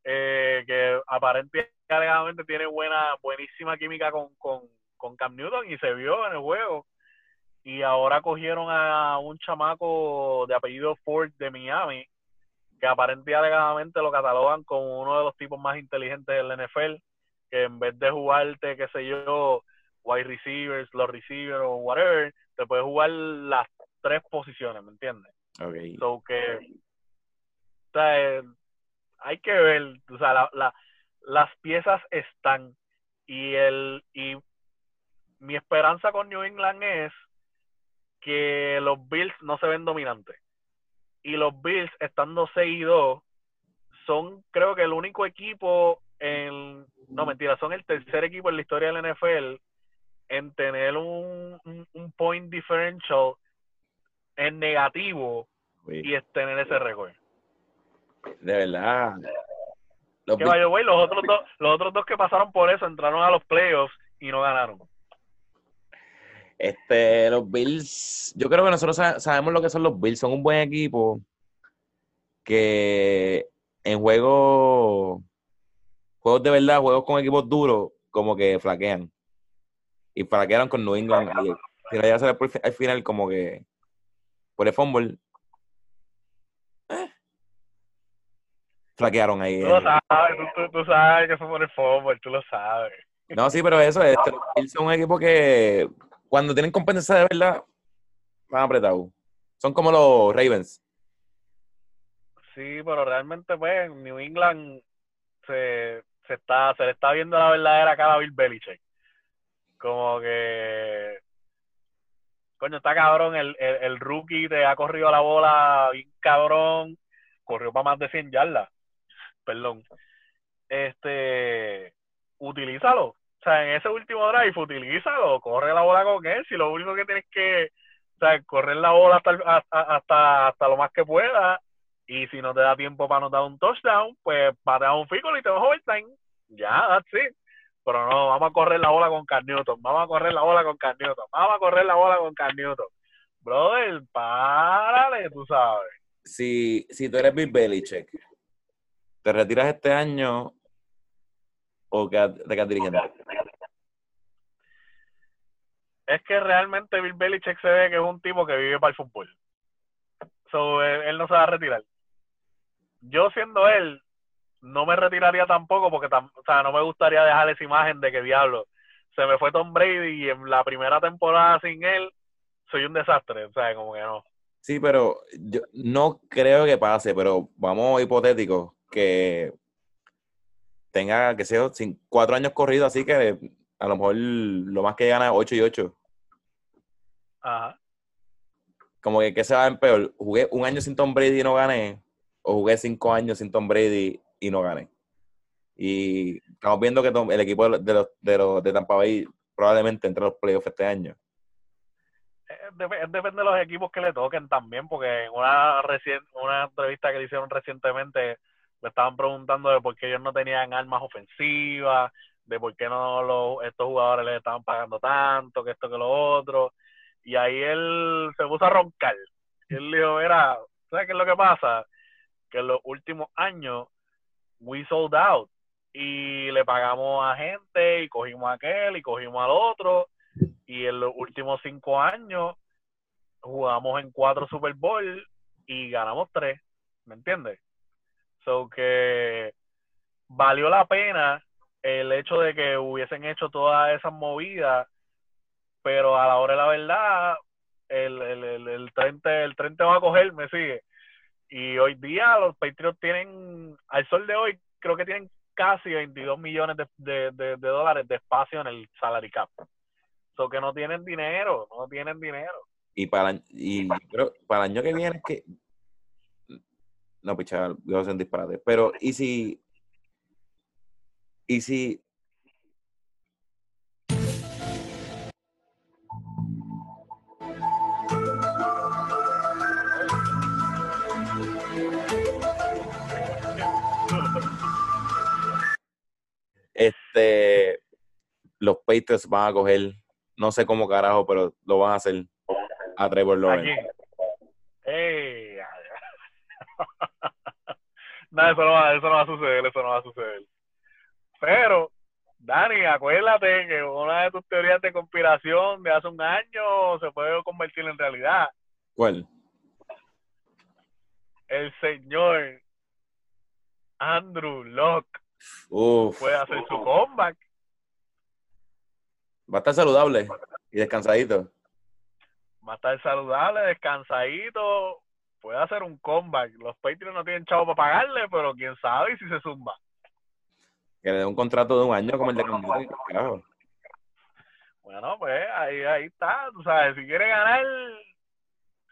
eh, que aparentemente tiene buena, buenísima química con, con, con Cam Newton y se vio en el juego. Y ahora cogieron a un chamaco de apellido Ford de Miami, que aparentemente lo catalogan como uno de los tipos más inteligentes del NFL, que en vez de jugarte, qué sé yo, wide receivers, los receivers o whatever, te puede jugar las tres posiciones, ¿me entiendes? Okay. So que, o sea, eh, hay que ver, o sea, la, la, las piezas están y el y mi esperanza con New England es que los Bills no se ven dominantes. Y los Bills, estando 6 y 2, son creo que el único equipo en, no mentira, son el tercer equipo en la historia del NFL en tener un, un point differential en negativo y es tener ese récord. De verdad. Los que otros dos, los otros dos que pasaron por eso entraron a los playoffs y no ganaron. Este, los Bills, yo creo que nosotros sabemos lo que son los Bills, son un buen equipo que en juegos, juegos de verdad, juegos con equipos duros, como que flaquean. Y flaquearon con New England. Y, ya al final como que por el fumble. Eh, flaquearon ahí. Tú lo sabes, tú, sabes que fue por el fumble, tú lo sabes. No, sí, pero eso es, son un equipo que cuando tienen competencia de verdad, van apretados. Son como los Ravens. Sí, pero realmente, pues, New England se, se, está, se le está viendo la verdadera cara a Bill Belichick. Como que coño, está cabrón, el, el, rookie te ha corrido la bola bien cabrón, corrió para más de 100 yardas, perdón. Este, utilízalo. O sea, en ese último drive, utilízalo, corre la bola con él. Si lo único que tienes que, o sea, correr la bola hasta, hasta, hasta, lo más que pueda. Y si no te da tiempo para anotar un touchdown, pues patea un fico y te vas a overtime. Ya, that's it pero no, vamos a correr la bola con Cam vamos a correr la bola con Cam vamos a correr la bola con Cam Brother, párale, tú sabes. Si, si tú eres Bill Belichick, ¿te retiras este año o te quedas dirigiendo? Es que realmente Bill Belichick se ve que es un tipo que vive para el fútbol. So, él no se va a retirar. Yo siendo él, no me retiraría tampoco porque o sea, no me gustaría dejar esa imagen de que diablo, se me fue Tom Brady y en la primera temporada sin él soy un desastre, o sea, como que no. Sí, pero yo no creo que pase, pero vamos hipotético que tenga, que sea, sin cuatro años corridos, así que a lo mejor lo más que gana es 8 y 8. Ajá. Como que, ¿qué se va en peor? ¿Jugué un año sin Tom Brady y no gané? ¿O jugué cinco años sin Tom Brady y no gané. Y estamos viendo que el equipo de los, de los de Tampa Bay probablemente entre los playoffs este año. Eh, depende de los equipos que le toquen también, porque en una, una entrevista que le hicieron recientemente le estaban preguntando de por qué ellos no tenían armas ofensivas, de por qué no los, estos jugadores les estaban pagando tanto, que esto, que lo otro. Y ahí él se puso a roncar. Y él dijo, mira, ¿sabes qué es lo que pasa? Que en los últimos años we sold out. Y le pagamos a gente y cogimos a aquel y cogimos al otro. Y en los últimos cinco años jugamos en cuatro Super Bowl y ganamos tres. ¿Me entiendes? So que valió la pena el hecho de que hubiesen hecho todas esas movidas, pero a la hora de la verdad, el, el, el, el, tren, el tren te va a coger, me sigue. Y hoy día los Patriots tienen, al sol de hoy, creo que tienen casi 22 millones de, de, dólares de espacio en el salary cap. So que no tienen dinero, no tienen dinero. Y para, y para el año que viene es que no, pues, pichar, voy a un disparate. Pero, ¿y si. ¿Y si. Este. Los Patriots van a coger, no sé cómo carajo, pero lo van a hacer a Trevor Lawrence. No, eso no, va, eso no va a suceder, eso no va a suceder. Pero, Dani, acuérdate que una de tus teorías de conspiración de hace un año se puede convertir en realidad. ¿Cuál? El señor Andrew Locke puede hacer su comeback. Va a estar saludable y descansadito. Va a estar saludable, descansadito. Puede hacer un comeback. Los Patriots no tienen chavo para pagarle, pero quién sabe si se zumba. Que le dé un contrato de un año como el de Cambio. Bueno, pues ahí, ahí está. Tú sabes, si quiere ganar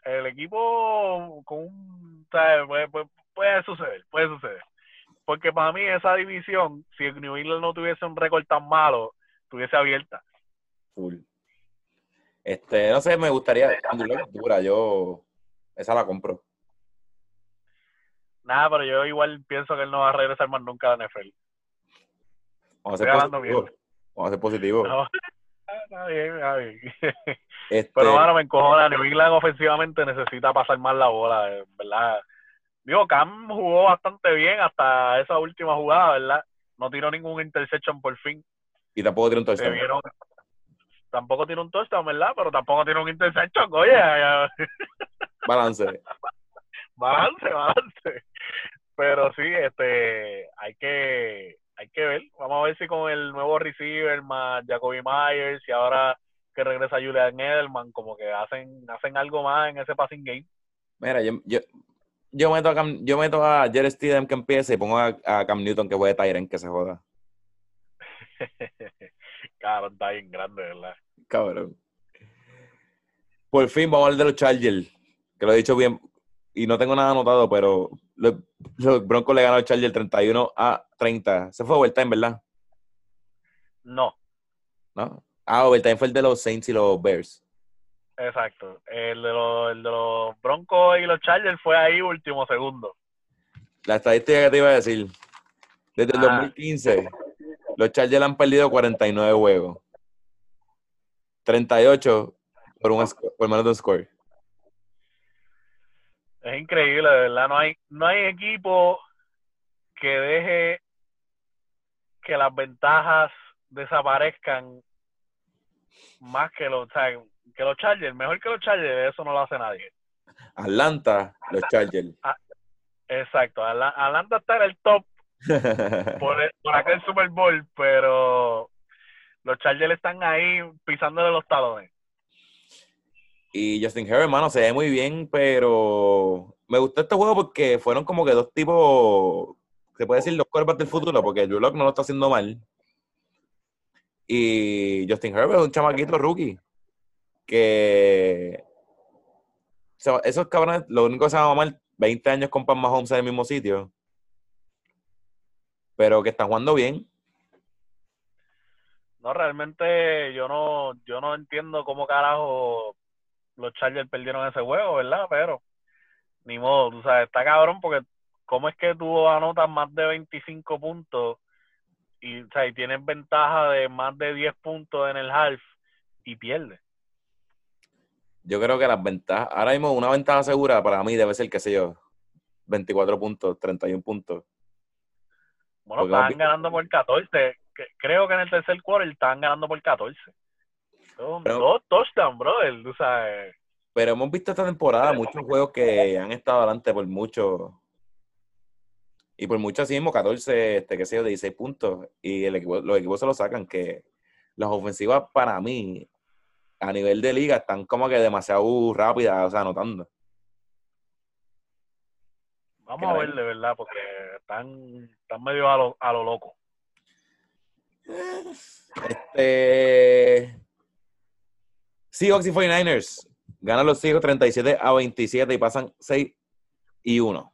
el equipo con un. Puede, puede suceder, puede suceder. Porque para mí esa división, si el New England no tuviese un récord tan malo, estuviese abierta. Full. Este, no sé, me gustaría, yo esa la compro. Nada, pero yo igual pienso que él no va a regresar más nunca a la NFL. Vamos a ser positivo. Vamos a ser positivo. está bien, está bien. Este pero bueno, me encojona. New England ofensivamente necesita pasar más la bola, ¿verdad? Digo, Cam jugó bastante bien hasta esa última jugada, ¿verdad? No tiró ningún interception por fin. Y tampoco tiró un touchdown. tampoco tiró un touchdown, ¿verdad? Pero tampoco tiró un interception, oye. balance. balance, balance. Pero sí, este, hay que, hay que ver. Vamos a ver si con el nuevo receiver más Jacoby Myers y ahora que regresa Julian Edelman, como que hacen, hacen algo más en ese passing game. Mira, yo, yo, yo meto a Cam, yo meto a Jerry Steedham que empiece y pongo a, Cam Newton que juegue Tyren que se joda. Cabrón, está bien grande, ¿verdad? Cabrón. Por fin vamos a hablar de los Chargers, que lo he dicho bien y no tengo nada anotado, pero los, Broncos le ganaron al Chargers 31 a 30. Se fue overtime, ¿verdad? No. ¿No? Ah, overtime fue el de los Saints y los Bears. Exacto. El de, los, el de los Broncos y los Chargers fue ahí último segundo. La estadística que te iba a decir. Desde el 2015, ah. los Chargers han perdido 49 juegos. 38 por, un, por menos de un score. Es increíble, de verdad. No hay, no hay equipo que deje que las ventajas desaparezcan más que los, que los Chargers, mejor que los Chargers, eso no lo hace nadie. Atlanta, los Chargers. Exacto, Atlanta está en el top por, por aquel Super Bowl, pero los Chargers están ahí pisándole los talones. Y Justin Herbert, hermano, se ve muy bien, pero me gustó este juego porque fueron como que dos tipos, se puede decir, los cuerpos del futuro, porque Drew Locke no lo está haciendo mal. Y Justin Herbert es un chamaquito rookie que esos cabrones, lo único que se va a mal, 20 años con Pan Mahomes en el mismo sitio, pero que están jugando bien. No, realmente yo no, yo no entiendo cómo carajo los Chargers perdieron ese juego, ¿verdad? Pero ni modo, tú sabes, está cabrón porque cómo es que tú anotas más de 25 puntos y, o sea, y tienes ventaja de más de 10 puntos en el half y pierdes yo creo que las ventajas, ahora mismo una ventaja segura para mí debe ser, qué sé yo, 24 puntos, 31 puntos. Bueno, estaban ganando por 14. Creo que en el tercer quarter estaban ganando por 14. Dos touchdowns, brother, tú sabes. Pero hemos visto esta temporada muchos juegos que han estado adelante por mucho. Y por mucho así mismo, 14, este, qué sé yo, 16 puntos. Y el equipo, los equipos se lo sacan, que las ofensivas para mí a nivel de liga están como que demasiado rápidas, o sea, anotando. Vamos a ver de verdad, porque están, están medio a lo, a lo loco. Este. Seahawks y 49ers. Ganan los Seahawks 37 a 27 y pasan 6 y 1.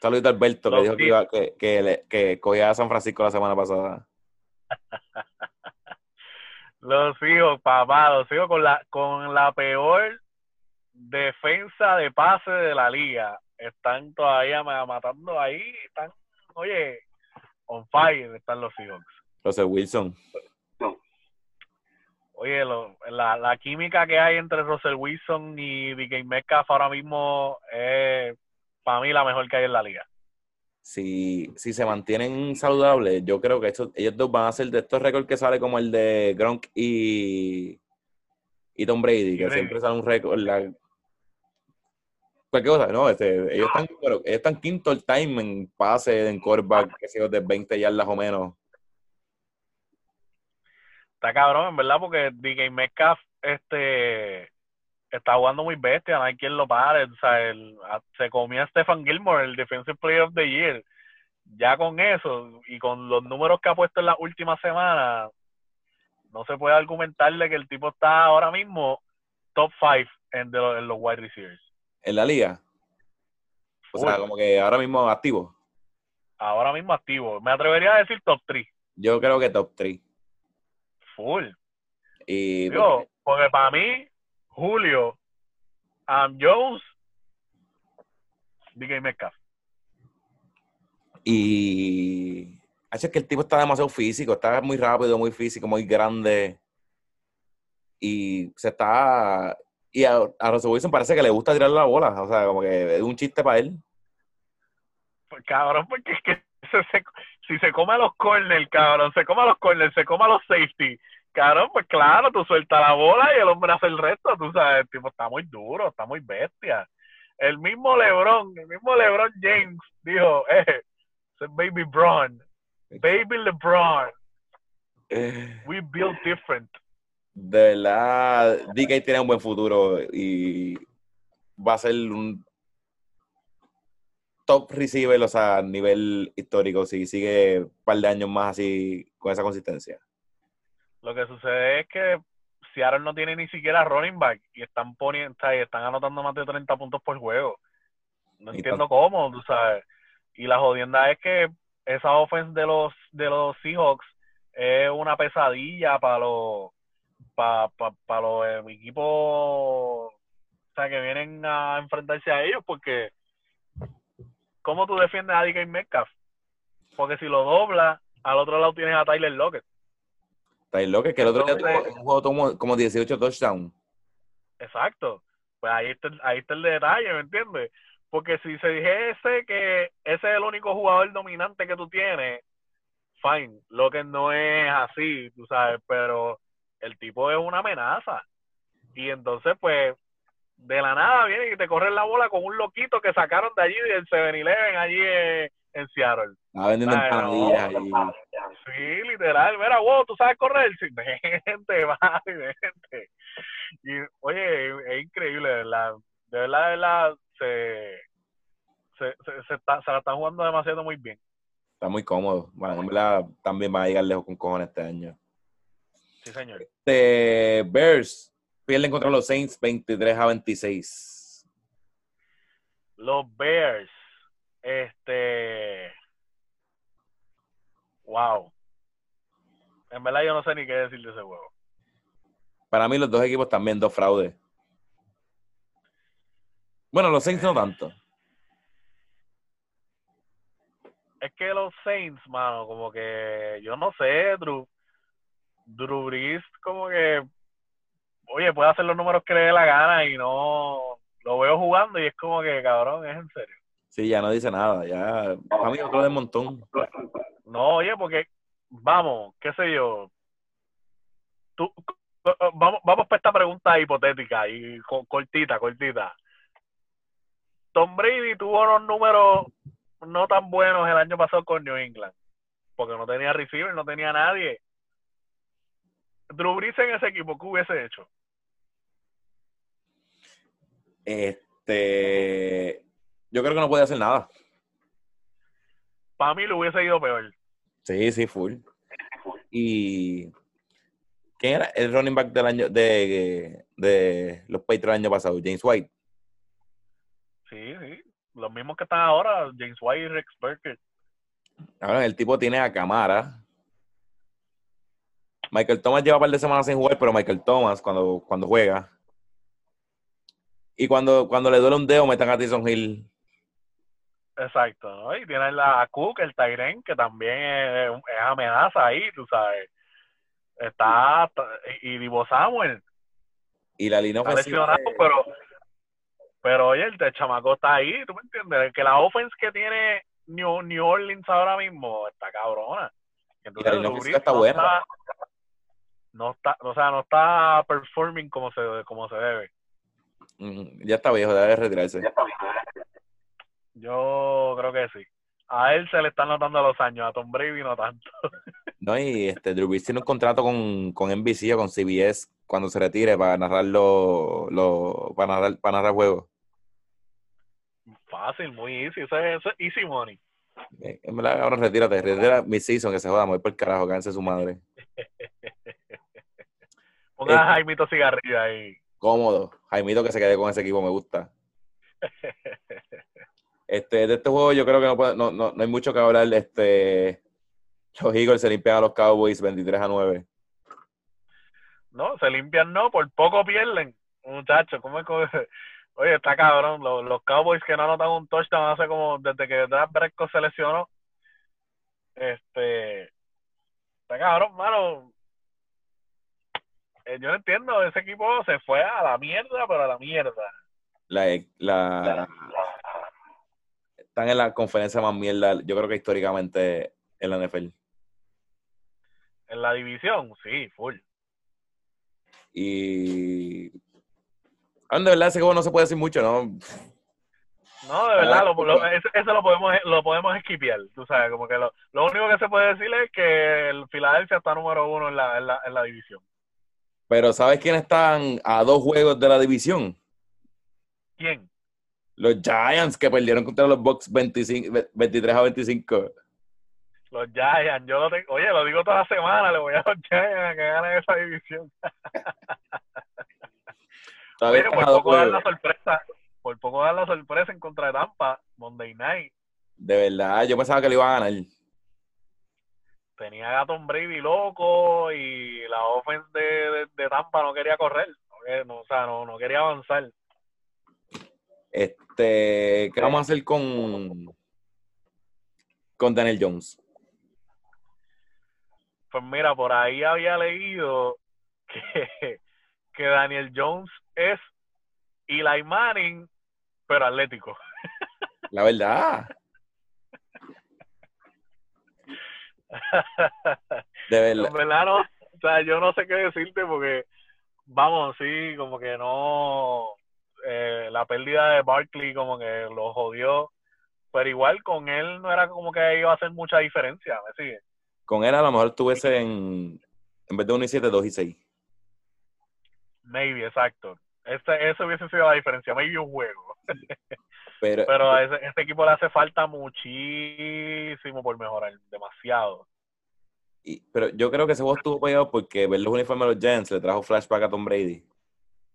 Saludito a Alberto, que dijo que, iba, que, que, que cogía a San Francisco la semana pasada. Los sigo, papá, los sigo con la, con la peor defensa de pase de la liga. Están todavía matando ahí, están, oye, on fire están los Seahawks. Russell Wilson. Oye, lo, la, la química que hay entre Russell Wilson y DK Metcalf ahora mismo es para mí la mejor que hay en la liga. Si, si se mantienen saludables, yo creo que estos, ellos dos van a ser de estos récords que sale como el de Gronk y, y Tom Brady, que siempre sale un récord. La, cualquier cosa, ¿no? Este, ellos, están, pero ellos están quinto el time en pase, en quarterback, que yo, de 20 yardas o menos. Está cabrón, en verdad, porque DK Metcalf este, está jugando muy bestia, no hay quien lo pare. O sea, el- a- se comió a Stephen Gilmore, el Defensive Player of the Year. Ya con eso y con los números que ha puesto en las últimas semanas, no se puede argumentarle que el tipo está ahora mismo top 5 en, de los- en los wide receivers. En la liga. O sea, como que ahora mismo activo. Ahora mismo activo. Me atrevería a decir top 3. Yo creo que top 3. Full. Y Digo, porque para mí, Julio, um, Jones, DK Metcalf. Y hace es que el tipo está demasiado físico, está muy rápido, muy físico, muy grande. Y se está. Y a, a Russell Wilson parece que le gusta tirar la bola. O sea, como que es un chiste para él. Pues, cabrón, porque es que se- se- si se come a los corners, cabrón, se come a los corners, se come a los safety, cabrón, pues claro, tú sueltas la bola y el hombre hace el resto, tú sabes, el tipo está muy duro, está muy bestia. El mismo LeBron, el mismo LeBron James dijo, eh, Baby Bron, Baby LeBron, Eh, we build different. De verdad, DK tiene un buen futuro y va a ser un top receiver, o sea, a nivel histórico, si sigue un par de años más así con esa consistencia. Lo que sucede es que Seattle no tiene ni siquiera running back y están poniendo, o sea, y están anotando más de 30 puntos por juego. No Y entiendo cómo, tú sabes. Y la jodienda es que esa offense de los de los Seahawks es una pesadilla para los para pa, pa los eh, equipos o sea, que vienen a enfrentarse a ellos porque ¿cómo tú defiendes a DK Metcalf? Porque si lo doblas, al otro lado tienes a Tyler Lockett. Está loco que el otro día Entonces- tuvo un juego tomó como 18 touchdowns. Exacto. Pues ahí está, el- ahí está el detalle, ¿me entiendes? Porque si se dijese que ese es el único jugador dominante que tú tienes, fine. Lo que no es así, tú sabes, pero el tipo es una amenaza. Y entonces, pues, de la nada viene y te corren la bola con un loquito que sacaron de allí del 7-Eleven allí en, en Seattle. Estaba vendiendo empanadillas no. Sí, literal. Mira, wow, ¿tú sabes correr? Sí, vente, va, vente. Y, oye, es increíble, de verdad. De verdad, de verdad, se, se, se, se, está- se la están jugando demasiado muy bien. Está muy cómodo. Bueno, en verdad también va a llegar lejos con cojones este año. Sí, señor. Este, Bears pierden contra los Saints 23 a 26. Los Bears, este... Wow. En verdad yo no sé ni qué decir de ese juego. Para mí los dos equipos también dos fraudes. Bueno, los Saints no tanto. Es que los Saints, mano, como que yo no sé, Drew. Drew Brees, como que, oye, puede hacer los números que le dé la gana y no lo veo jugando y es como que, cabrón, es en serio. Sí, ya no dice nada. Ya, para mí otro del montón. No, oye, porque, vamos, qué sé yo. Tú, vamos, vamos para esta pregunta hipotética y co- cortita, cortita. Tom Brady tuvo unos números no tan buenos el año pasado con New England, porque no tenía receiver, no tenía nadie. Drew Brees en ese equipo, ¿qué hubiese hecho? Este, yo creo que no puede hacer nada. Para mí le hubiese ido peor. Sí, sí, full. Y ¿quién era el running back del año de, de los Patriots del año pasado? James White. Sí, sí. Los mismos que están ahora, James White y Rex Burkett. Ahora el tipo tiene a Camara. Michael Thomas lleva un par de semanas sin jugar, pero Michael Thomas cuando, cuando juega. Y cuando, cuando le duele un dedo, metan a Tyson Hill. Exacto, ¿no? Y tienes la Cook, el Tyren, que también es, es, amenaza ahí, tú sabes. Está, y Divo Samuel. Y la línea ofensiva. pero, pero oye, el chamaco está ahí, ¿tú me entiendes? Que la offense que tiene New, New Orleans ahora mismo está cabrona. Entonces, y la línea está buena. no está, o sea, no está performing como se, como se debe. Ya está viejo, debe retirarse. Ya está viejo, Yo creo que sí. A él se le están notando los años, a Tom Brady no tanto. No, y este, Drew Brees tiene un contrato con, con NBC o con CBS cuando se retire para narrar lo, lo para narrar, para narrar juegos. Fácil, muy easy, eso es, easy money. Eh, ahora retírate, retira mi season, que se joda, muy por el carajo, cánse su madre. Ponga a Jaimito Cigarrillo ahí. Cómodo, Jaimito que se quede con ese equipo, me gusta. Este, de este juego yo creo que no, no, no, no, hay mucho que hablar. Este, los Eagles se limpian a los Cowboys 23 a 9. No, se limpian no, por poco pierden. Muchachos, ¿cómo es que... Oye, está cabrón. Los, Cowboys que no anotan un touchdown hace como desde que Draft Bresco se lesionó. Este. Está cabrón, mano. Eh, yo no entiendo. Ese equipo se fue a la mierda, pero a la mierda. La, la, están en la conferencia más mierda, yo creo que históricamente en la NFL. En la división, sí, full. Y. Ah, de verdad, ese juego no se puede decir mucho, ¿no? No, de verdad, lo, eso, lo podemos lo podemos esquipear, tú sabes, como que lo, lo, único que se puede decir es que el Filadelfia está número uno en la, en la, en la división. Pero ¿sabes quiénes están a dos juegos de la división? ¿Quién? Los Giants que perdieron contra los Bucks 25, 23 a 25. Los Giants, yo lo tengo, oye, lo digo toda la semana, le voy a los Giants a que ganen esa división. oye, por poco dar la sorpresa, por poco dar la sorpresa en contra de Tampa, Monday Night. De verdad, yo pensaba que le iba a ganar. Tenía a Tom Brady loco y la offense de, de, Tampa no quería correr, no, o sea, no, no quería avanzar. Este, ¿qué vamos a hacer con, con Daniel Jones? Pues mira, por ahí había leído que, que Daniel Jones es Eli Manning, pero atlético. La verdad. De verdad. verdad no, o sea, yo no sé qué decirte porque, vamos, sí, como que no, eh, la pérdida de Barkley como que lo jodió, pero igual con él no era como que iba a hacer mucha diferencia, ¿me sigue? Con él a lo mejor tuviese en, en vez de 1 y 7, 2 y 6. Maybe, exacto. Este, eso hubiese sido la diferencia, maybe un juego. Pero, pero a ese, este equipo le hace falta muchísimo por mejorar, demasiado. Y, pero yo creo que ese juego estuvo pegado porque ver los uniformes de los Giants le trajo flashback a Tom Brady.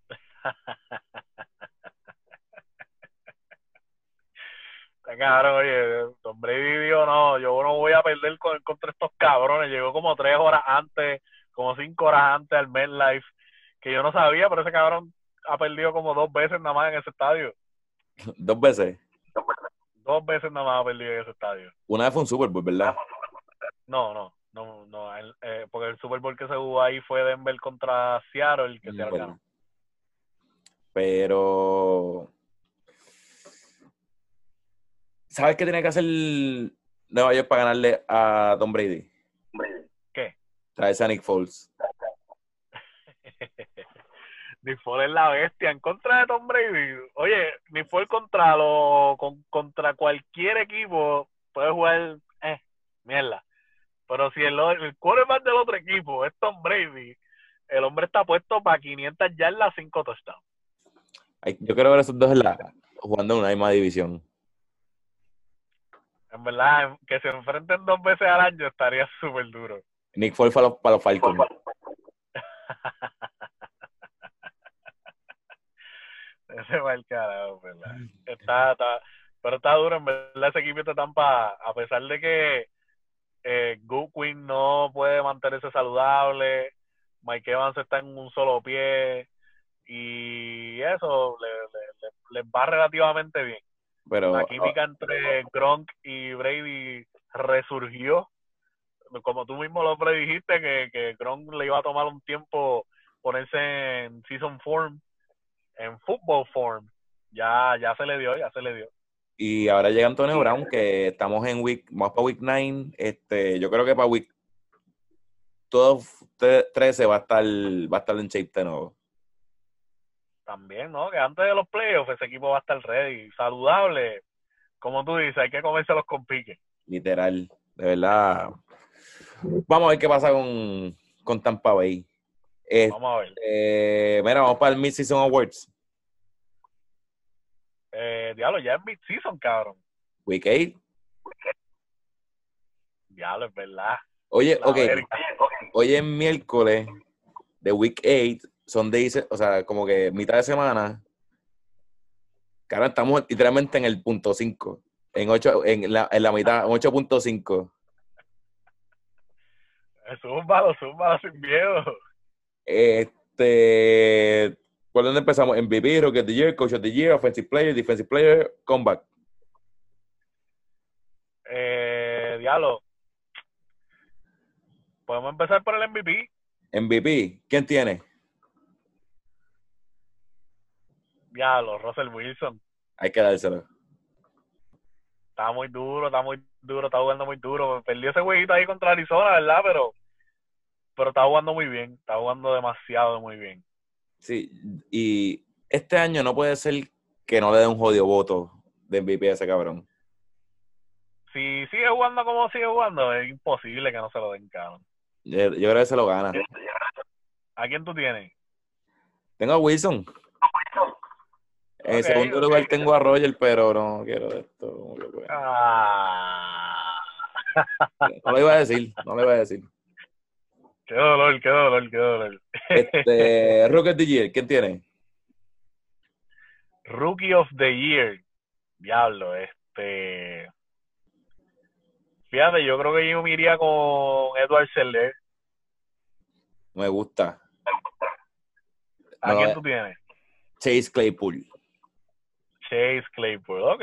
cabrón, oye, Tom Brady dijo, no, yo no voy a perder con, contra estos cabrones. Llegó como tres horas antes, como cinco horas antes al MetLife, que yo no sabía, pero ese cabrón ha perdido como dos veces nada más en ese estadio. ¿Dos veces? Dos veces nada más en ese estadio. Una vez fue un Super Bowl, ¿verdad? No, no, no, no, eh, porque el Super Bowl que se jugó ahí fue Denver contra Seattle, que se ganó. Pero ¿Sabes qué tiene que hacer Nueva York para ganarle a Tom Brady? ¿Qué? Traerse a Nick Foles. Nick Foles es la bestia en contra de Tom Brady. Oye, Nick Foles contra lo, contra cualquier equipo puede jugar, eh, mierda. Pero si el, el quarterback del otro equipo es Tom Brady, el hombre está puesto para 500 yardas, 5 touchdowns. Yo quiero ver esos dos en la, jugando en una misma división en verdad, que se enfrenten dos veces al año estaría súper duro. Nick Foles para los, para los Falcons. ese va el carajo, ¿verdad? Está, está, pero está duro, en verdad, ese equipo de Tampa, a pesar de que eh, Goodwin no puede mantenerse saludable, Mike Evans está en un solo pie, y eso les le, le, va relativamente bien Pero, La química entre Gronk y Brady resurgió. Como tú mismo lo predijiste, que, que Gronk le iba a tomar un tiempo ponerse en season form, en football form. Ya, ya se le dio, ya se le dio. y ahora llega Antonio Brown, que estamos en week, vamos para week 9. Este, yo creo que para week 12, 13 va a estar, va a estar en shape de nuevo. También, ¿no? Que antes de los playoffs ese equipo va a estar ready, saludable. Como tú dices, hay que comérselos con pique. Literal, de verdad. Vamos a ver qué pasa con, con Tampa Bay. Este, Vamos a ver. Eh, mira, vamos para el Mid-Season Awards. Eh, diablo, ya es mid-season, cabrón. Week 8. Diablo, es verdad. Oye, La ok, verga. hoy es miércoles de Week 8. Son days, o sea, como que mitad de semana. Cara, estamos literalmente en el punto 5. En, en, la, en la mitad, 8.5. Zúmbalo, zúmbalo sin miedo. Este, ¿por dónde empezamos? MVP, Rookie of the Year, Coach of the Year, Offensive Player, Defensive Player, Comeback. Eh, diablo. Podemos empezar por el MVP. MVP, ¿quién tiene? Diablo, Russell Wilson. Hay que dárselo. Está muy duro, está muy duro, está jugando muy duro. Perdió ese jueguito ahí contra Arizona, ¿verdad? Pero, pero está jugando muy bien, está jugando demasiado muy bien. Sí, y este año no puede ser que no le dé un jodido voto de MVP a ese cabrón. Si sigue jugando como sigue jugando, es imposible que no se lo den, cabrón. Yo, yo creo que se lo gana. ¿A quién tú tienes? Tengo a Wilson. En segundo lugar tengo a Roger, pero no quiero esto. como que, pues, Ah. No lo iba a decir, no lo iba a decir. Qué dolor, qué dolor, qué dolor. Este, Rookie of the Year, ¿quién tiene? Rookie of the Year. Diablo, este. Fíjate, yo creo que yo me iría con Edward Seller. Me gusta. ¿A No, quién eh. tú tienes? Chase Claypool. Chase Claypool. Ok.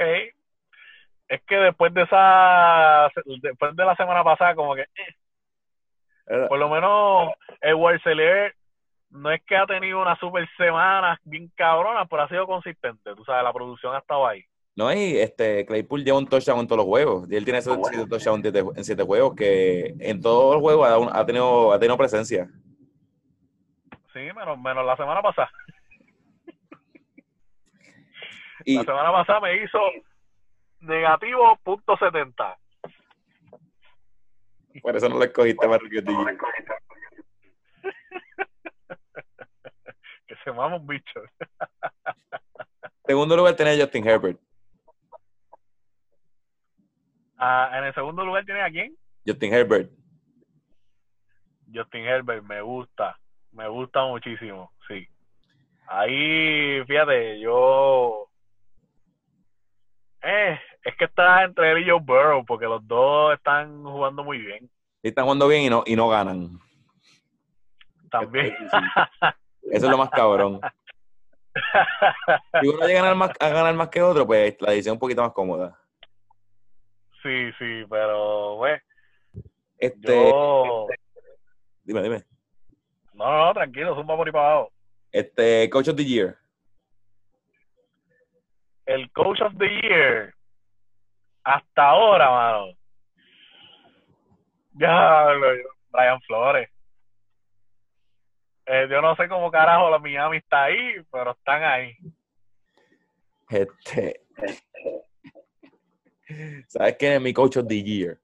Es que después de esa. Después de la semana pasada, como que. Eh, por lo menos Edward Seller no es que ha tenido una super semana bien cabrona, pero ha sido consistente. Tú sabes, la producción ha estado ahí. No, y este, Claypool lleva un touchdown en todos los juegos. Y él tiene esos siete touchdowns en siete- juegos, que en todos los juegos ha, tenido, ha tenido presencia. Sí, menos, menos la semana pasada. Y La semana pasada me hizo negativo punto setenta. Por eso no lo escogiste para the Year. Que se mama un bicho. Segundo lugar tenía a Justin Herbert. Ah, en el segundo lugar tiene a quién? Justin Herbert. Justin Herbert, me gusta. Me gusta muchísimo, sí. Ahí, fíjate, yo... Eh, es que está entre él y Joe Burrow, porque los dos están jugando muy bien. Y están jugando bien y no, y no ganan. También. Eso es lo más cabrón. Si uno llega a ganar más, a ganar más que otro, pues la decisión es un poquito más cómoda. sí, sí, pero, pues, Este, yo... dime, dime. No, no, no, tranquilo, zumba por ahí para abajo. Este, Coach of the Year. el Coach of the Year hasta ahora, mano. Ya, Brian Flores. Eh, yo no sé cómo carajo la Miami está ahí, pero están ahí. Este. ¿Sabes quién es mi Coach of the Year?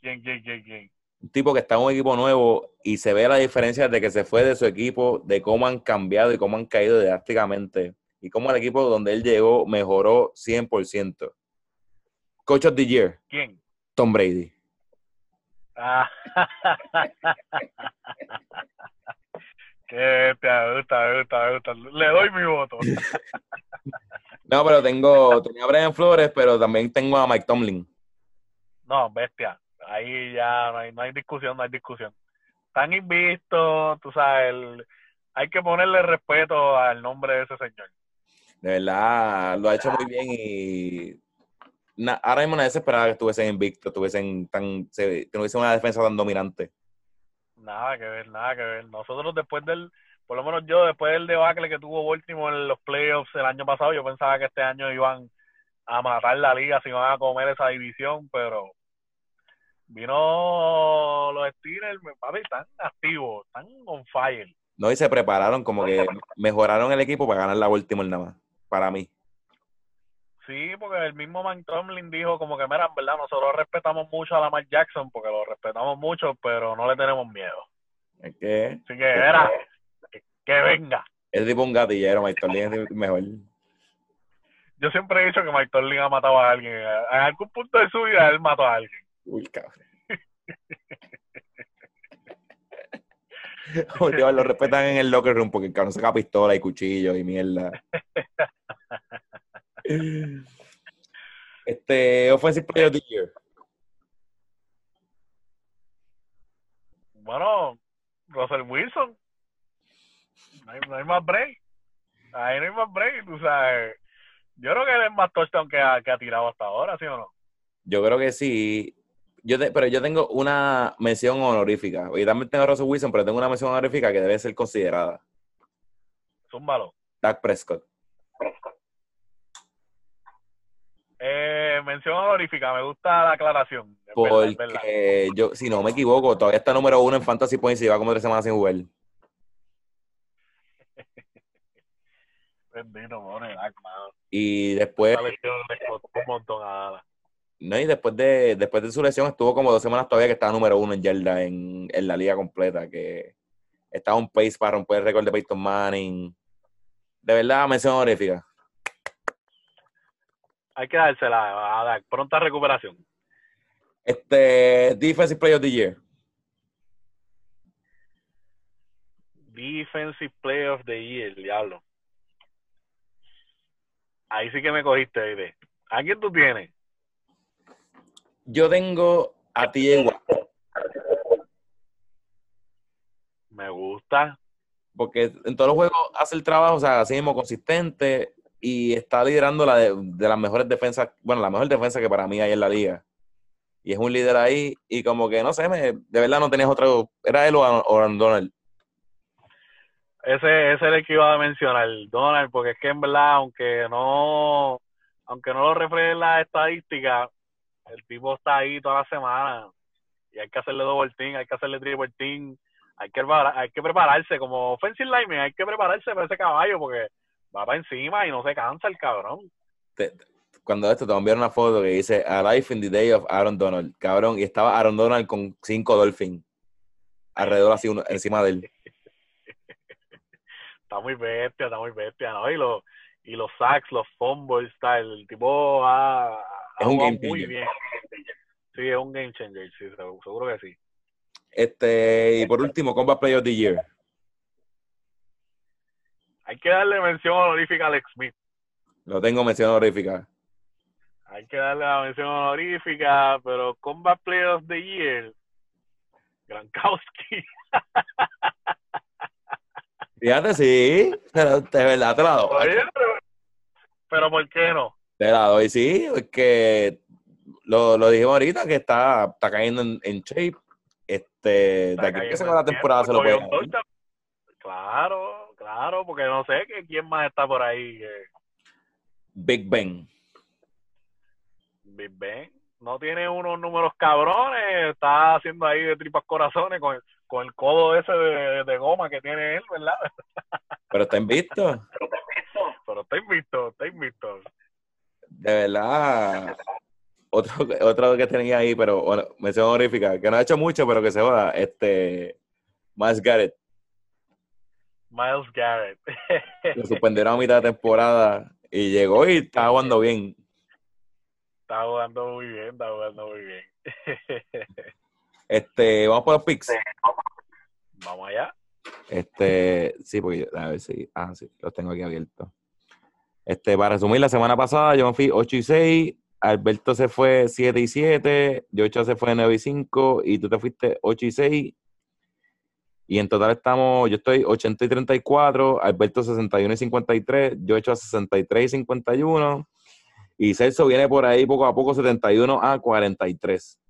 ¿Quién, quién, quién, quién? Un tipo que está en un equipo nuevo y se ve la diferencia de que se fue de su equipo, de cómo han cambiado y cómo han caído drásticamente. Y cómo el equipo donde él llegó mejoró 100%. Coach of the Year, ¿Quién? Tom Brady. Ah. Qué bestia, me gusta, me gusta, me gusta. Le doy mi voto. No, pero tengo, tenía a Brian Flores, pero también tengo a Mike Tomlin. No, bestia. Ahí ya no hay, no hay discusión, no hay discusión. Están invistos, tú sabes, el- hay que ponerle respeto al nombre de ese señor. De verdad, lo ha hecho muy bien y na- ahora mismo nadie se esperaba que estuviesen invicto, estuviesen tan, se, tuviesen una defensa tan dominante. Nada que ver, nada que ver. Nosotros después del, por lo menos yo, después del debacle que tuvo Baltimore en los playoffs el año pasado, yo pensaba que este año iban a matar la liga, si iban a comer esa división, pero vino los Steelers, papi, están activos, están on fire. No, y se prepararon, como que mejoraron el equipo para ganar la Baltimore nada más, para mí. Sí, porque el mismo Mike Tomlin dijo como que, mira, en verdad, nosotros respetamos mucho a Lamar Jackson, porque lo respetamos mucho, pero no le tenemos miedo. Es que Así que, era, que, que venga. es tipo un gatillero, Mike Tomlin es mejor. Yo siempre he dicho que Mike Tomlin ha matado a alguien. En algún punto de su vida él mató a alguien. Uy, cabrón. Último, lo respetan en el locker room porque el cabrón saca pistola y cuchillo y mierda. Este, Offensive Player of the Year. Bueno, Russell Wilson. No hay, no hay más break. Ahí no hay más break, tú sabes. Yo creo que él es más touchdown que ha, que ha tirado hasta ahora, ¿sí o no? Yo creo que sí. Yo te- pero yo tengo una mención honorífica. Y también tengo a Russell Wilson, pero tengo una mención honorífica que debe ser considerada. Zúmbalo. Dak Prescott. Eh, mención honorífica, me gusta la aclaración. Es verdad, es verdad. Porque yo, si no me equivoco, todavía está número uno en Fantasy Points y va como tres semanas sin jugar. Bendito. Y después, un montón a no, y después de, después de su lesión estuvo como dos semanas todavía que estaba número uno en yarda en, en la liga completa, que estaba un pace para romper el récord de Peyton Manning. De verdad, mención honorífica. Hay que dársela a Dak. Pronta recuperación. Este, Defensive Player of the Year. Defensive Player of the Year, diablo. Ahí sí que me cogiste, ¿viste? ¿A quién tú tienes? Yo tengo a TJ Me gusta. porque en todos los juegos hace el trabajo, o sea, así mismo consistente y está liderando la de, de las mejores defensas, bueno, la mejor defensa que para mí hay en la liga. Y es un líder ahí y como que, no sé, me, de verdad no tenías otro, era él o, o Donald. Ese, ese es el que iba a mencionar, Donald, porque es que en verdad, aunque no, aunque no lo reflejen las estadísticas, el tipo está ahí toda la semana y hay que hacerle double team, hay que hacerle triple team, hay que, hay que prepararse como offensive lineman, hay que prepararse para ese caballo porque va para encima y no se cansa el cabrón. Te- cuando esto te voy a enviar una foto que dice A Life in the Day of Aaron Donald, cabrón, y estaba Aaron Donald con cinco Dolphins alrededor así uno, encima de él. Está muy bestia, está muy bestia, ¿no? Y los, y los sacks, los fumbles, está, el tipo Es un game muy changer. bien. Sí, es un game changer, sí, seguro, seguro que sí. Este, y por último, Combat Player of the Year. Hay que darle mención honorífica a Alex Smith. Lo tengo mención honorífica. Hay que darle la mención honorífica, pero Combat Player of the Year, Gronkowski. Fíjate, sí, pero de verdad te la doy. Oye, pero, pero ¿por qué no? Te la doy, sí, porque lo, lo dijimos ahorita que está, está cayendo en, en shape. Este, de aquí a que se la temporada se lo puede. Claro, claro, porque no sé que quién más está por ahí. que- Big Ben. Big Ben no tiene unos números cabrones, está haciendo ahí de tripas corazones con el, con el codo ese de, de goma que tiene él, ¿verdad? Pero está invicto. Pero está invicto, está invicto. De verdad. Otro, otro que tenía ahí, pero bueno, mención honorífica, que no ha hecho mucho, pero que se joda. Este, Miles Garrett. Miles Garrett. Lo suspendieron a mitad de temporada y llegó y estaba jugando bien. está jugando muy bien, está jugando muy bien. Este, vamos por los picks. Vamos allá. Este, sí, porque a ver si. Ah, sí, los tengo aquí abiertos. Este, para resumir, la semana pasada yo me fui 8 y 6, Alberto se fue 7 y 7, Yocha se fue 9 y 5 y tú te fuiste 8 y 6. Y en total estamos, yo estoy 80 y 34, Alberto 61 y 53, yo he hecho a 63 y 51, y Celso viene por ahí poco a poco 71 a 43.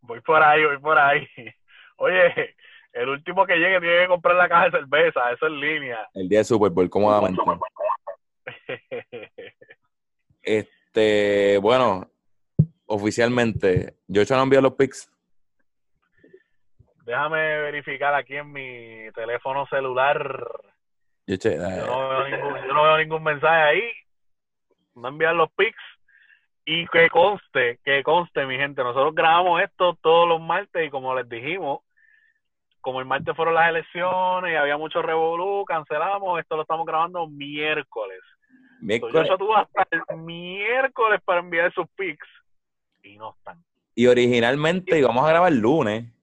Voy por ahí, voy por ahí. Oye, el último que llegue tiene que comprar la caja de cerveza, eso es línea. El día de Super Bowl, cómodamente. este, bueno, oficialmente, yo he hecho no enviar los pics. Déjame verificar aquí en mi teléfono celular. Yo, che, Yo no, veo ningún, yo no veo ningún mensaje ahí. No envían los pics. Y que conste, que conste, mi gente. Nosotros grabamos esto todos los martes y como les dijimos, como el martes fueron las elecciones y había mucho revolú, cancelamos. Esto lo estamos grabando miércoles. miércoles. Yo tuve hasta el miércoles para enviar sus pics y no están. Y originalmente íbamos a grabar el lunes.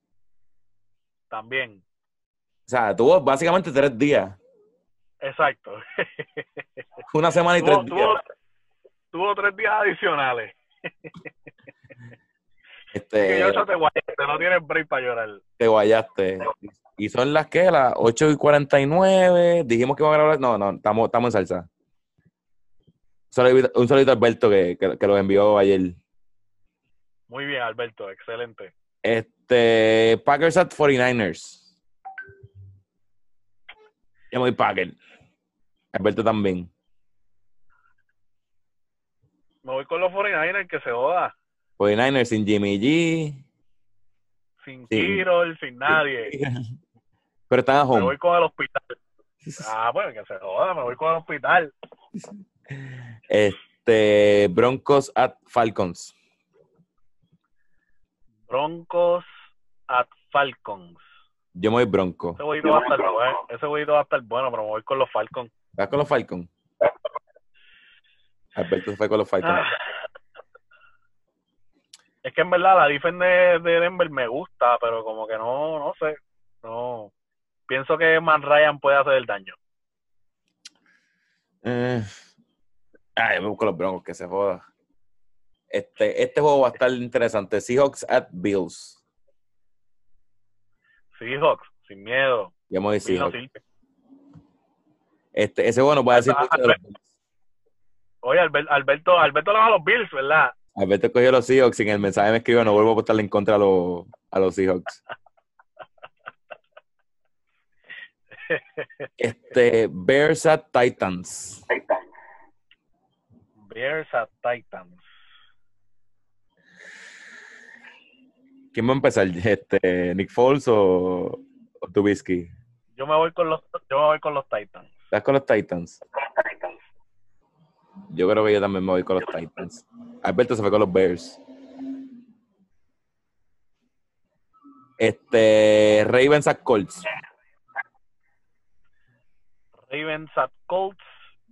También. O sea, tuvo básicamente tres días. Exacto. Una semana y tres días. tuvo, tuvo tres días adicionales. Este, yo te guayaste, no tienes break para llorar. te guayaste. Y son las que, las 8 y 49. Dijimos que iba a grabar. No, no, estamos, estamos en salsa. Un saludito, a Alberto que, que, que lo envió ayer. Muy bien, Alberto, excelente. Este, Packers at 49ers. Yo me voy Packers. Alberto también. Me voy con los 49ers que se joda. 49ers sin Jimmy G. Sin. Kirol, sin nadie. Pero están a Me home. voy con el hospital. Ah, bueno, que se joda, me voy con el hospital. Este, Broncos at Falcons. Broncos at Falcons. Yo me voy Bronco. Ese huevito va a estar bueno, ese huevito va a estar bueno, pero me voy con los Falcons. ¿Vas con los Falcons? Alberto se fue con los Falcons. Ah. Es que en verdad la defense de, de Denver me gusta, pero como que no, no sé. No. Pienso que Man Ryan puede hacer el daño. Eh, ay, me busco los Broncos, que se joda. Este, este juego va a estar interesante. Seahawks at Bills. Seahawks, sin miedo. Bills no Seahawks. Este, ese va a decir mucho de los Bills. Oye, Albert- Alberto, Alberto le va a los Bills, ¿verdad? Alberto cogió los Seahawks y en el mensaje me escribió no vuelvo a votarle en contra a los, a los Seahawks. Este, Bears at Titans. Bears at Titans. ¿Quién va a empezar? Este, ¿Nick Foles o, o Trubisky? Yo me voy con los, yo me voy con los Titans. ¿Estás con los Titans? Yo creo que yo también me voy con los Titans. Alberto se fue con los Bears. Este, Ravens at Colts. Ravens at Colts.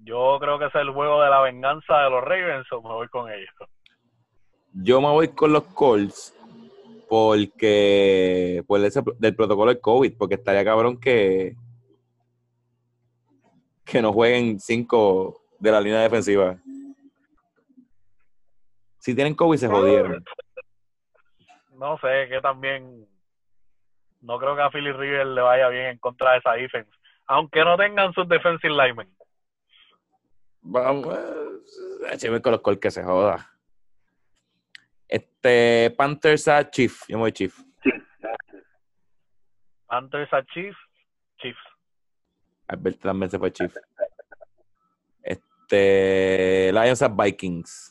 Yo creo que es el juego de la venganza de los Ravens, o me voy con ellos. Yo me voy con los Colts porque por ese, del protocolo del COVID, porque estaría cabrón que que no jueguen cinco de la línea defensiva. Si tienen COVID se jodieron. No sé, que también no creo que a Philly River le vaya bien en contra de esa defense. Aunque no tengan sus defensive linemen. Vamos, eh, voy con los Colts que se joda. Este, Panthers a Chief. Yo me voy Chief. Panthers a Chiefs, Chiefs. Alberto también se fue Chief. Este, Lions a Vikings.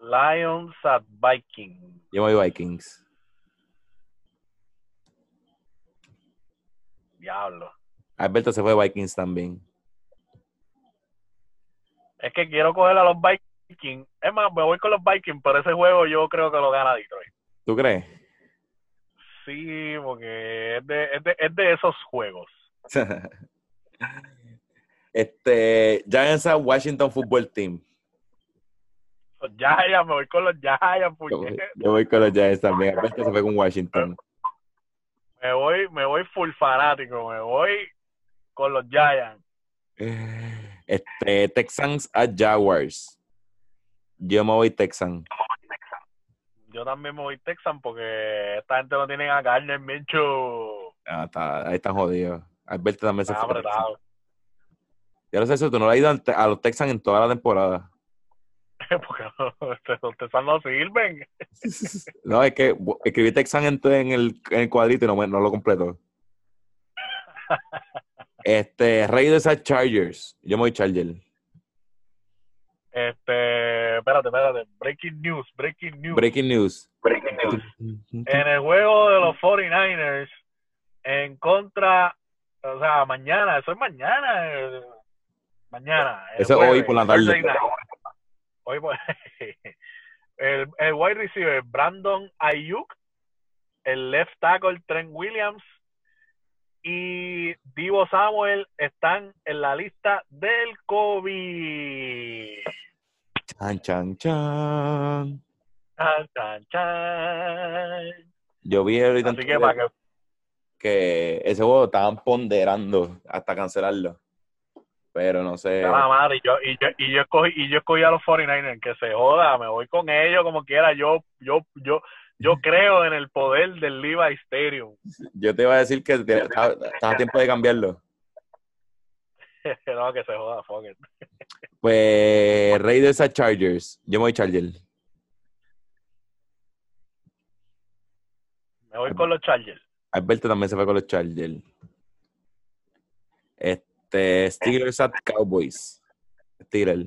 Lions at Vikings. Yo me voy Vikings. Diablo. Alberto se fue Vikings también. Es que quiero coger a los Vikings. Es más, me voy con los Vikings, pero ese juego yo creo que lo gana Detroit. ¿Tú crees? Sí, porque es de, es de, es de esos juegos. este, Giants a Washington Football Team. Los Giants, me voy con los Giants, Yo, yo voy con los Giants también. Alberto se fue con Washington. me voy, me voy full fanático, me voy con los Giants. Este, Texans a Jaguars. Yo me voy Texans. yo también me voy Texan porque esta gente no tiene a Garner Mincho. Ah, está, ahí están jodidos. Alberto también se fue. apretado. Yo no sé eso, tú no le has ido a los Texans en toda la temporada. porque no, los Texans no sirven. No, es que escribí Texan en, en el, en el cuadrito y no, no lo completo. Este, Raiders a Chargers. Yo me voy Charger. Este, espérate, espérate. Breaking news, breaking news. Breaking news. breaking news. En el juego de los 49ers, en contra, o sea, mañana, eso es mañana. Mañana. el Eso es hoy por la tarde. Hoy por- el, el wide receiver Brandon Ayuk, el left tackle Trent Williams y Divo Samuel están en la lista del COVID. Chan, chan, chan. Chan, chan, chan. Yo vi ahorita Así que Twitter para que que ese juego estaban ponderando hasta cancelarlo. Pero no sé. la madre, y yo, y yo, y yo escogí, y yo escogí a los 49ers, que se joda, me voy con ellos como quiera, yo, yo, yo, yo creo en el poder del Levi Stadium. Yo te iba a decir que estaba a tiempo de cambiarlo. no, que se joda, fuck it. Pues Raiders a Chargers. Yo me voy Charger. Me voy con los Chargers. Alberto también se fue con los Chargers. Este, Steelers at Cowboys. Steelers,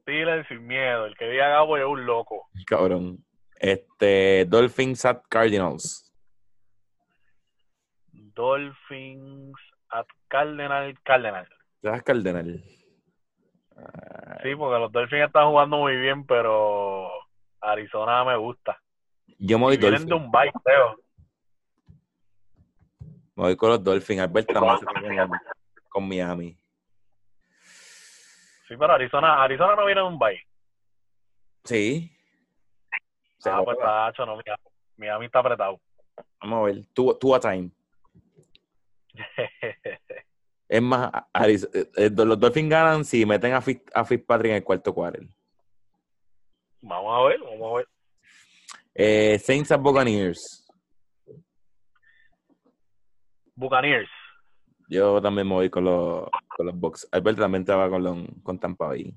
Steelers sin miedo, el que diga Gabo es un loco. cabrón. Este, Dolphins at Cardinals. Dolphins at Cardinal, Cardinal. ¿Sabes Cardenal? Sí, porque los Dolphins están jugando muy bien, pero Arizona me gusta. Yo me voy Dolphins. de un bye, creo. Me voy con los Dolphins. Se fue con, Miami. Sí, pero Arizona, Arizona no viene de un bye. Sí. Se ah, pues hecho, no, Miami, Miami está apretado. Vamos a ver. Two, two a time. Es más, eh, eh, los Dolphins ganan si meten a, Fitz- a Fitzpatrick en el cuarto cuarto. vamos a ver, vamos a ver. Eh, Saints at Buccaneers. Buccaneers. Yo también me voy con los, con los Bucks. Alberto también estaba con, los, con Tampa Bay.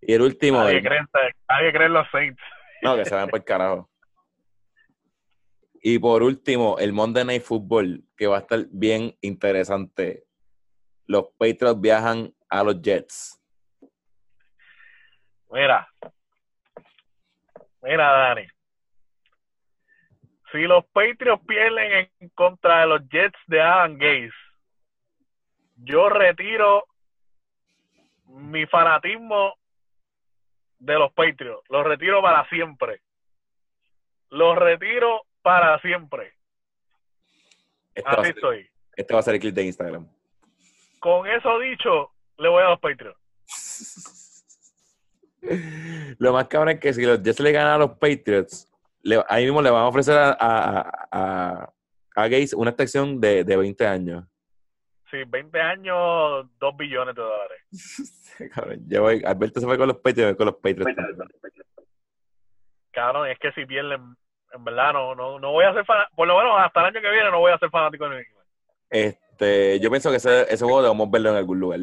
Y el último, Nadie cree, en- nadie cree en los Saints. no, que se vayan por el carajo. Y por último, el Monday Night Football, que va a estar bien interesante. Los Patriots viajan a los Jets. Mira. Mira, Dani. Si los Patriots pierden en contra de los Jets de Adam Gaze, yo retiro mi fanatismo de los Patriots. Lo retiro para siempre. Lo retiro para siempre. Este va, a Así ser, estoy. este va a ser el clip de Instagram. Con eso dicho, le voy a los Patriots. Lo más cabrón es que si los Jets le ganan a los Patriots, le- ahí mismo le van a ofrecer a, a, a, a Gates una extensión de, de 20 años. Sí, 20 años, 2 billones de dólares. Cabrón, yo voy- Alberto se fue con los Patriots, con los Patriots. Cabrón, es que si pierden, en verdad, no, no, no voy a ser fanático. Por lo menos hasta el año que viene no voy a ser fanático de New England. Este, yo pienso que ese, ese juego debemos verlo en algún lugar.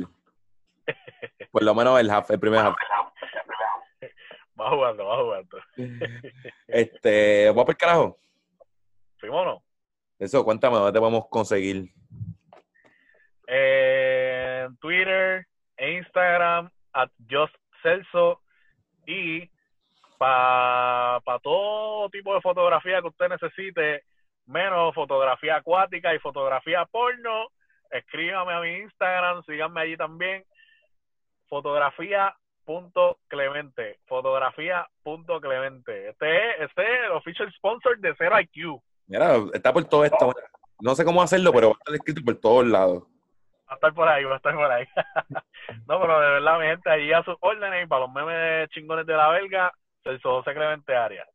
Por lo menos el half, el primer half. Va jugando, va jugando. Este, ¿vamos por el carajo? ¿Fuimos o no? Eso, cuéntame, ¿dónde te podemos conseguir? Eh, en Twitter, Instagram, at Just Celso. Y para todo tipo de fotografía que usted necesite, menos fotografía acuática y fotografía porno, escríbame a mi Instagram, síganme allí también. Fotografía.clemente. Fotografía.clemente. Este es, este es el official sponsor de Zero IQ. Mira, está por todo esto. No sé cómo hacerlo, pero va a estar escrito por todos lados. Va a estar por ahí, va a estar por ahí. no, pero de verdad, mi gente, allí a sus órdenes y para los memes chingones de la belga, Celso José Clemente Arias.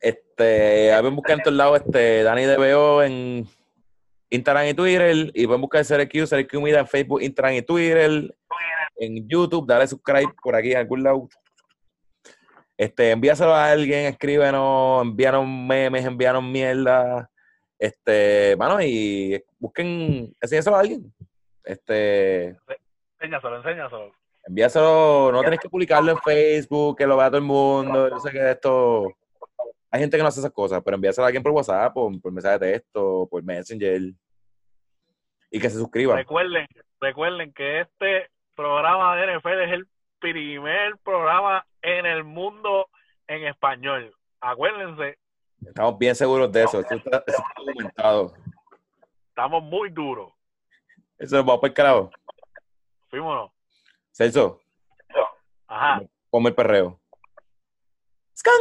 Este, pueden buscar en todos lados este, Dani DBO en Instagram y Twitter. Y pueden buscar CRQ, CRQ Media en Facebook, Instagram y Twitter. En YouTube, dale subscribe por aquí en algún lado. Este, envíaselo a alguien, escríbenos, envíanos memes, envíanos mierda. Este, mano, y busquen, enséñaselo a alguien. Este. Enséñaselo, enséñaselo. Envíaselo, no tenés que publicarlo en Facebook, que lo vea todo el mundo. Yo sé que esto. Hay gente que no hace esas cosas, pero envíaselo a alguien por WhatsApp, por, por mensaje de texto, por Messenger. Y que se suscriba. Recuerden, recuerden que este programa de NFL es el primer programa en el mundo en español. Acuérdense. Estamos bien seguros de eso. Eso está, eso está documentado. Estamos muy duros. Eso vamos para el carajo. Fuímonos. Celso, Ajá. ponme el perreo. ¡Scan!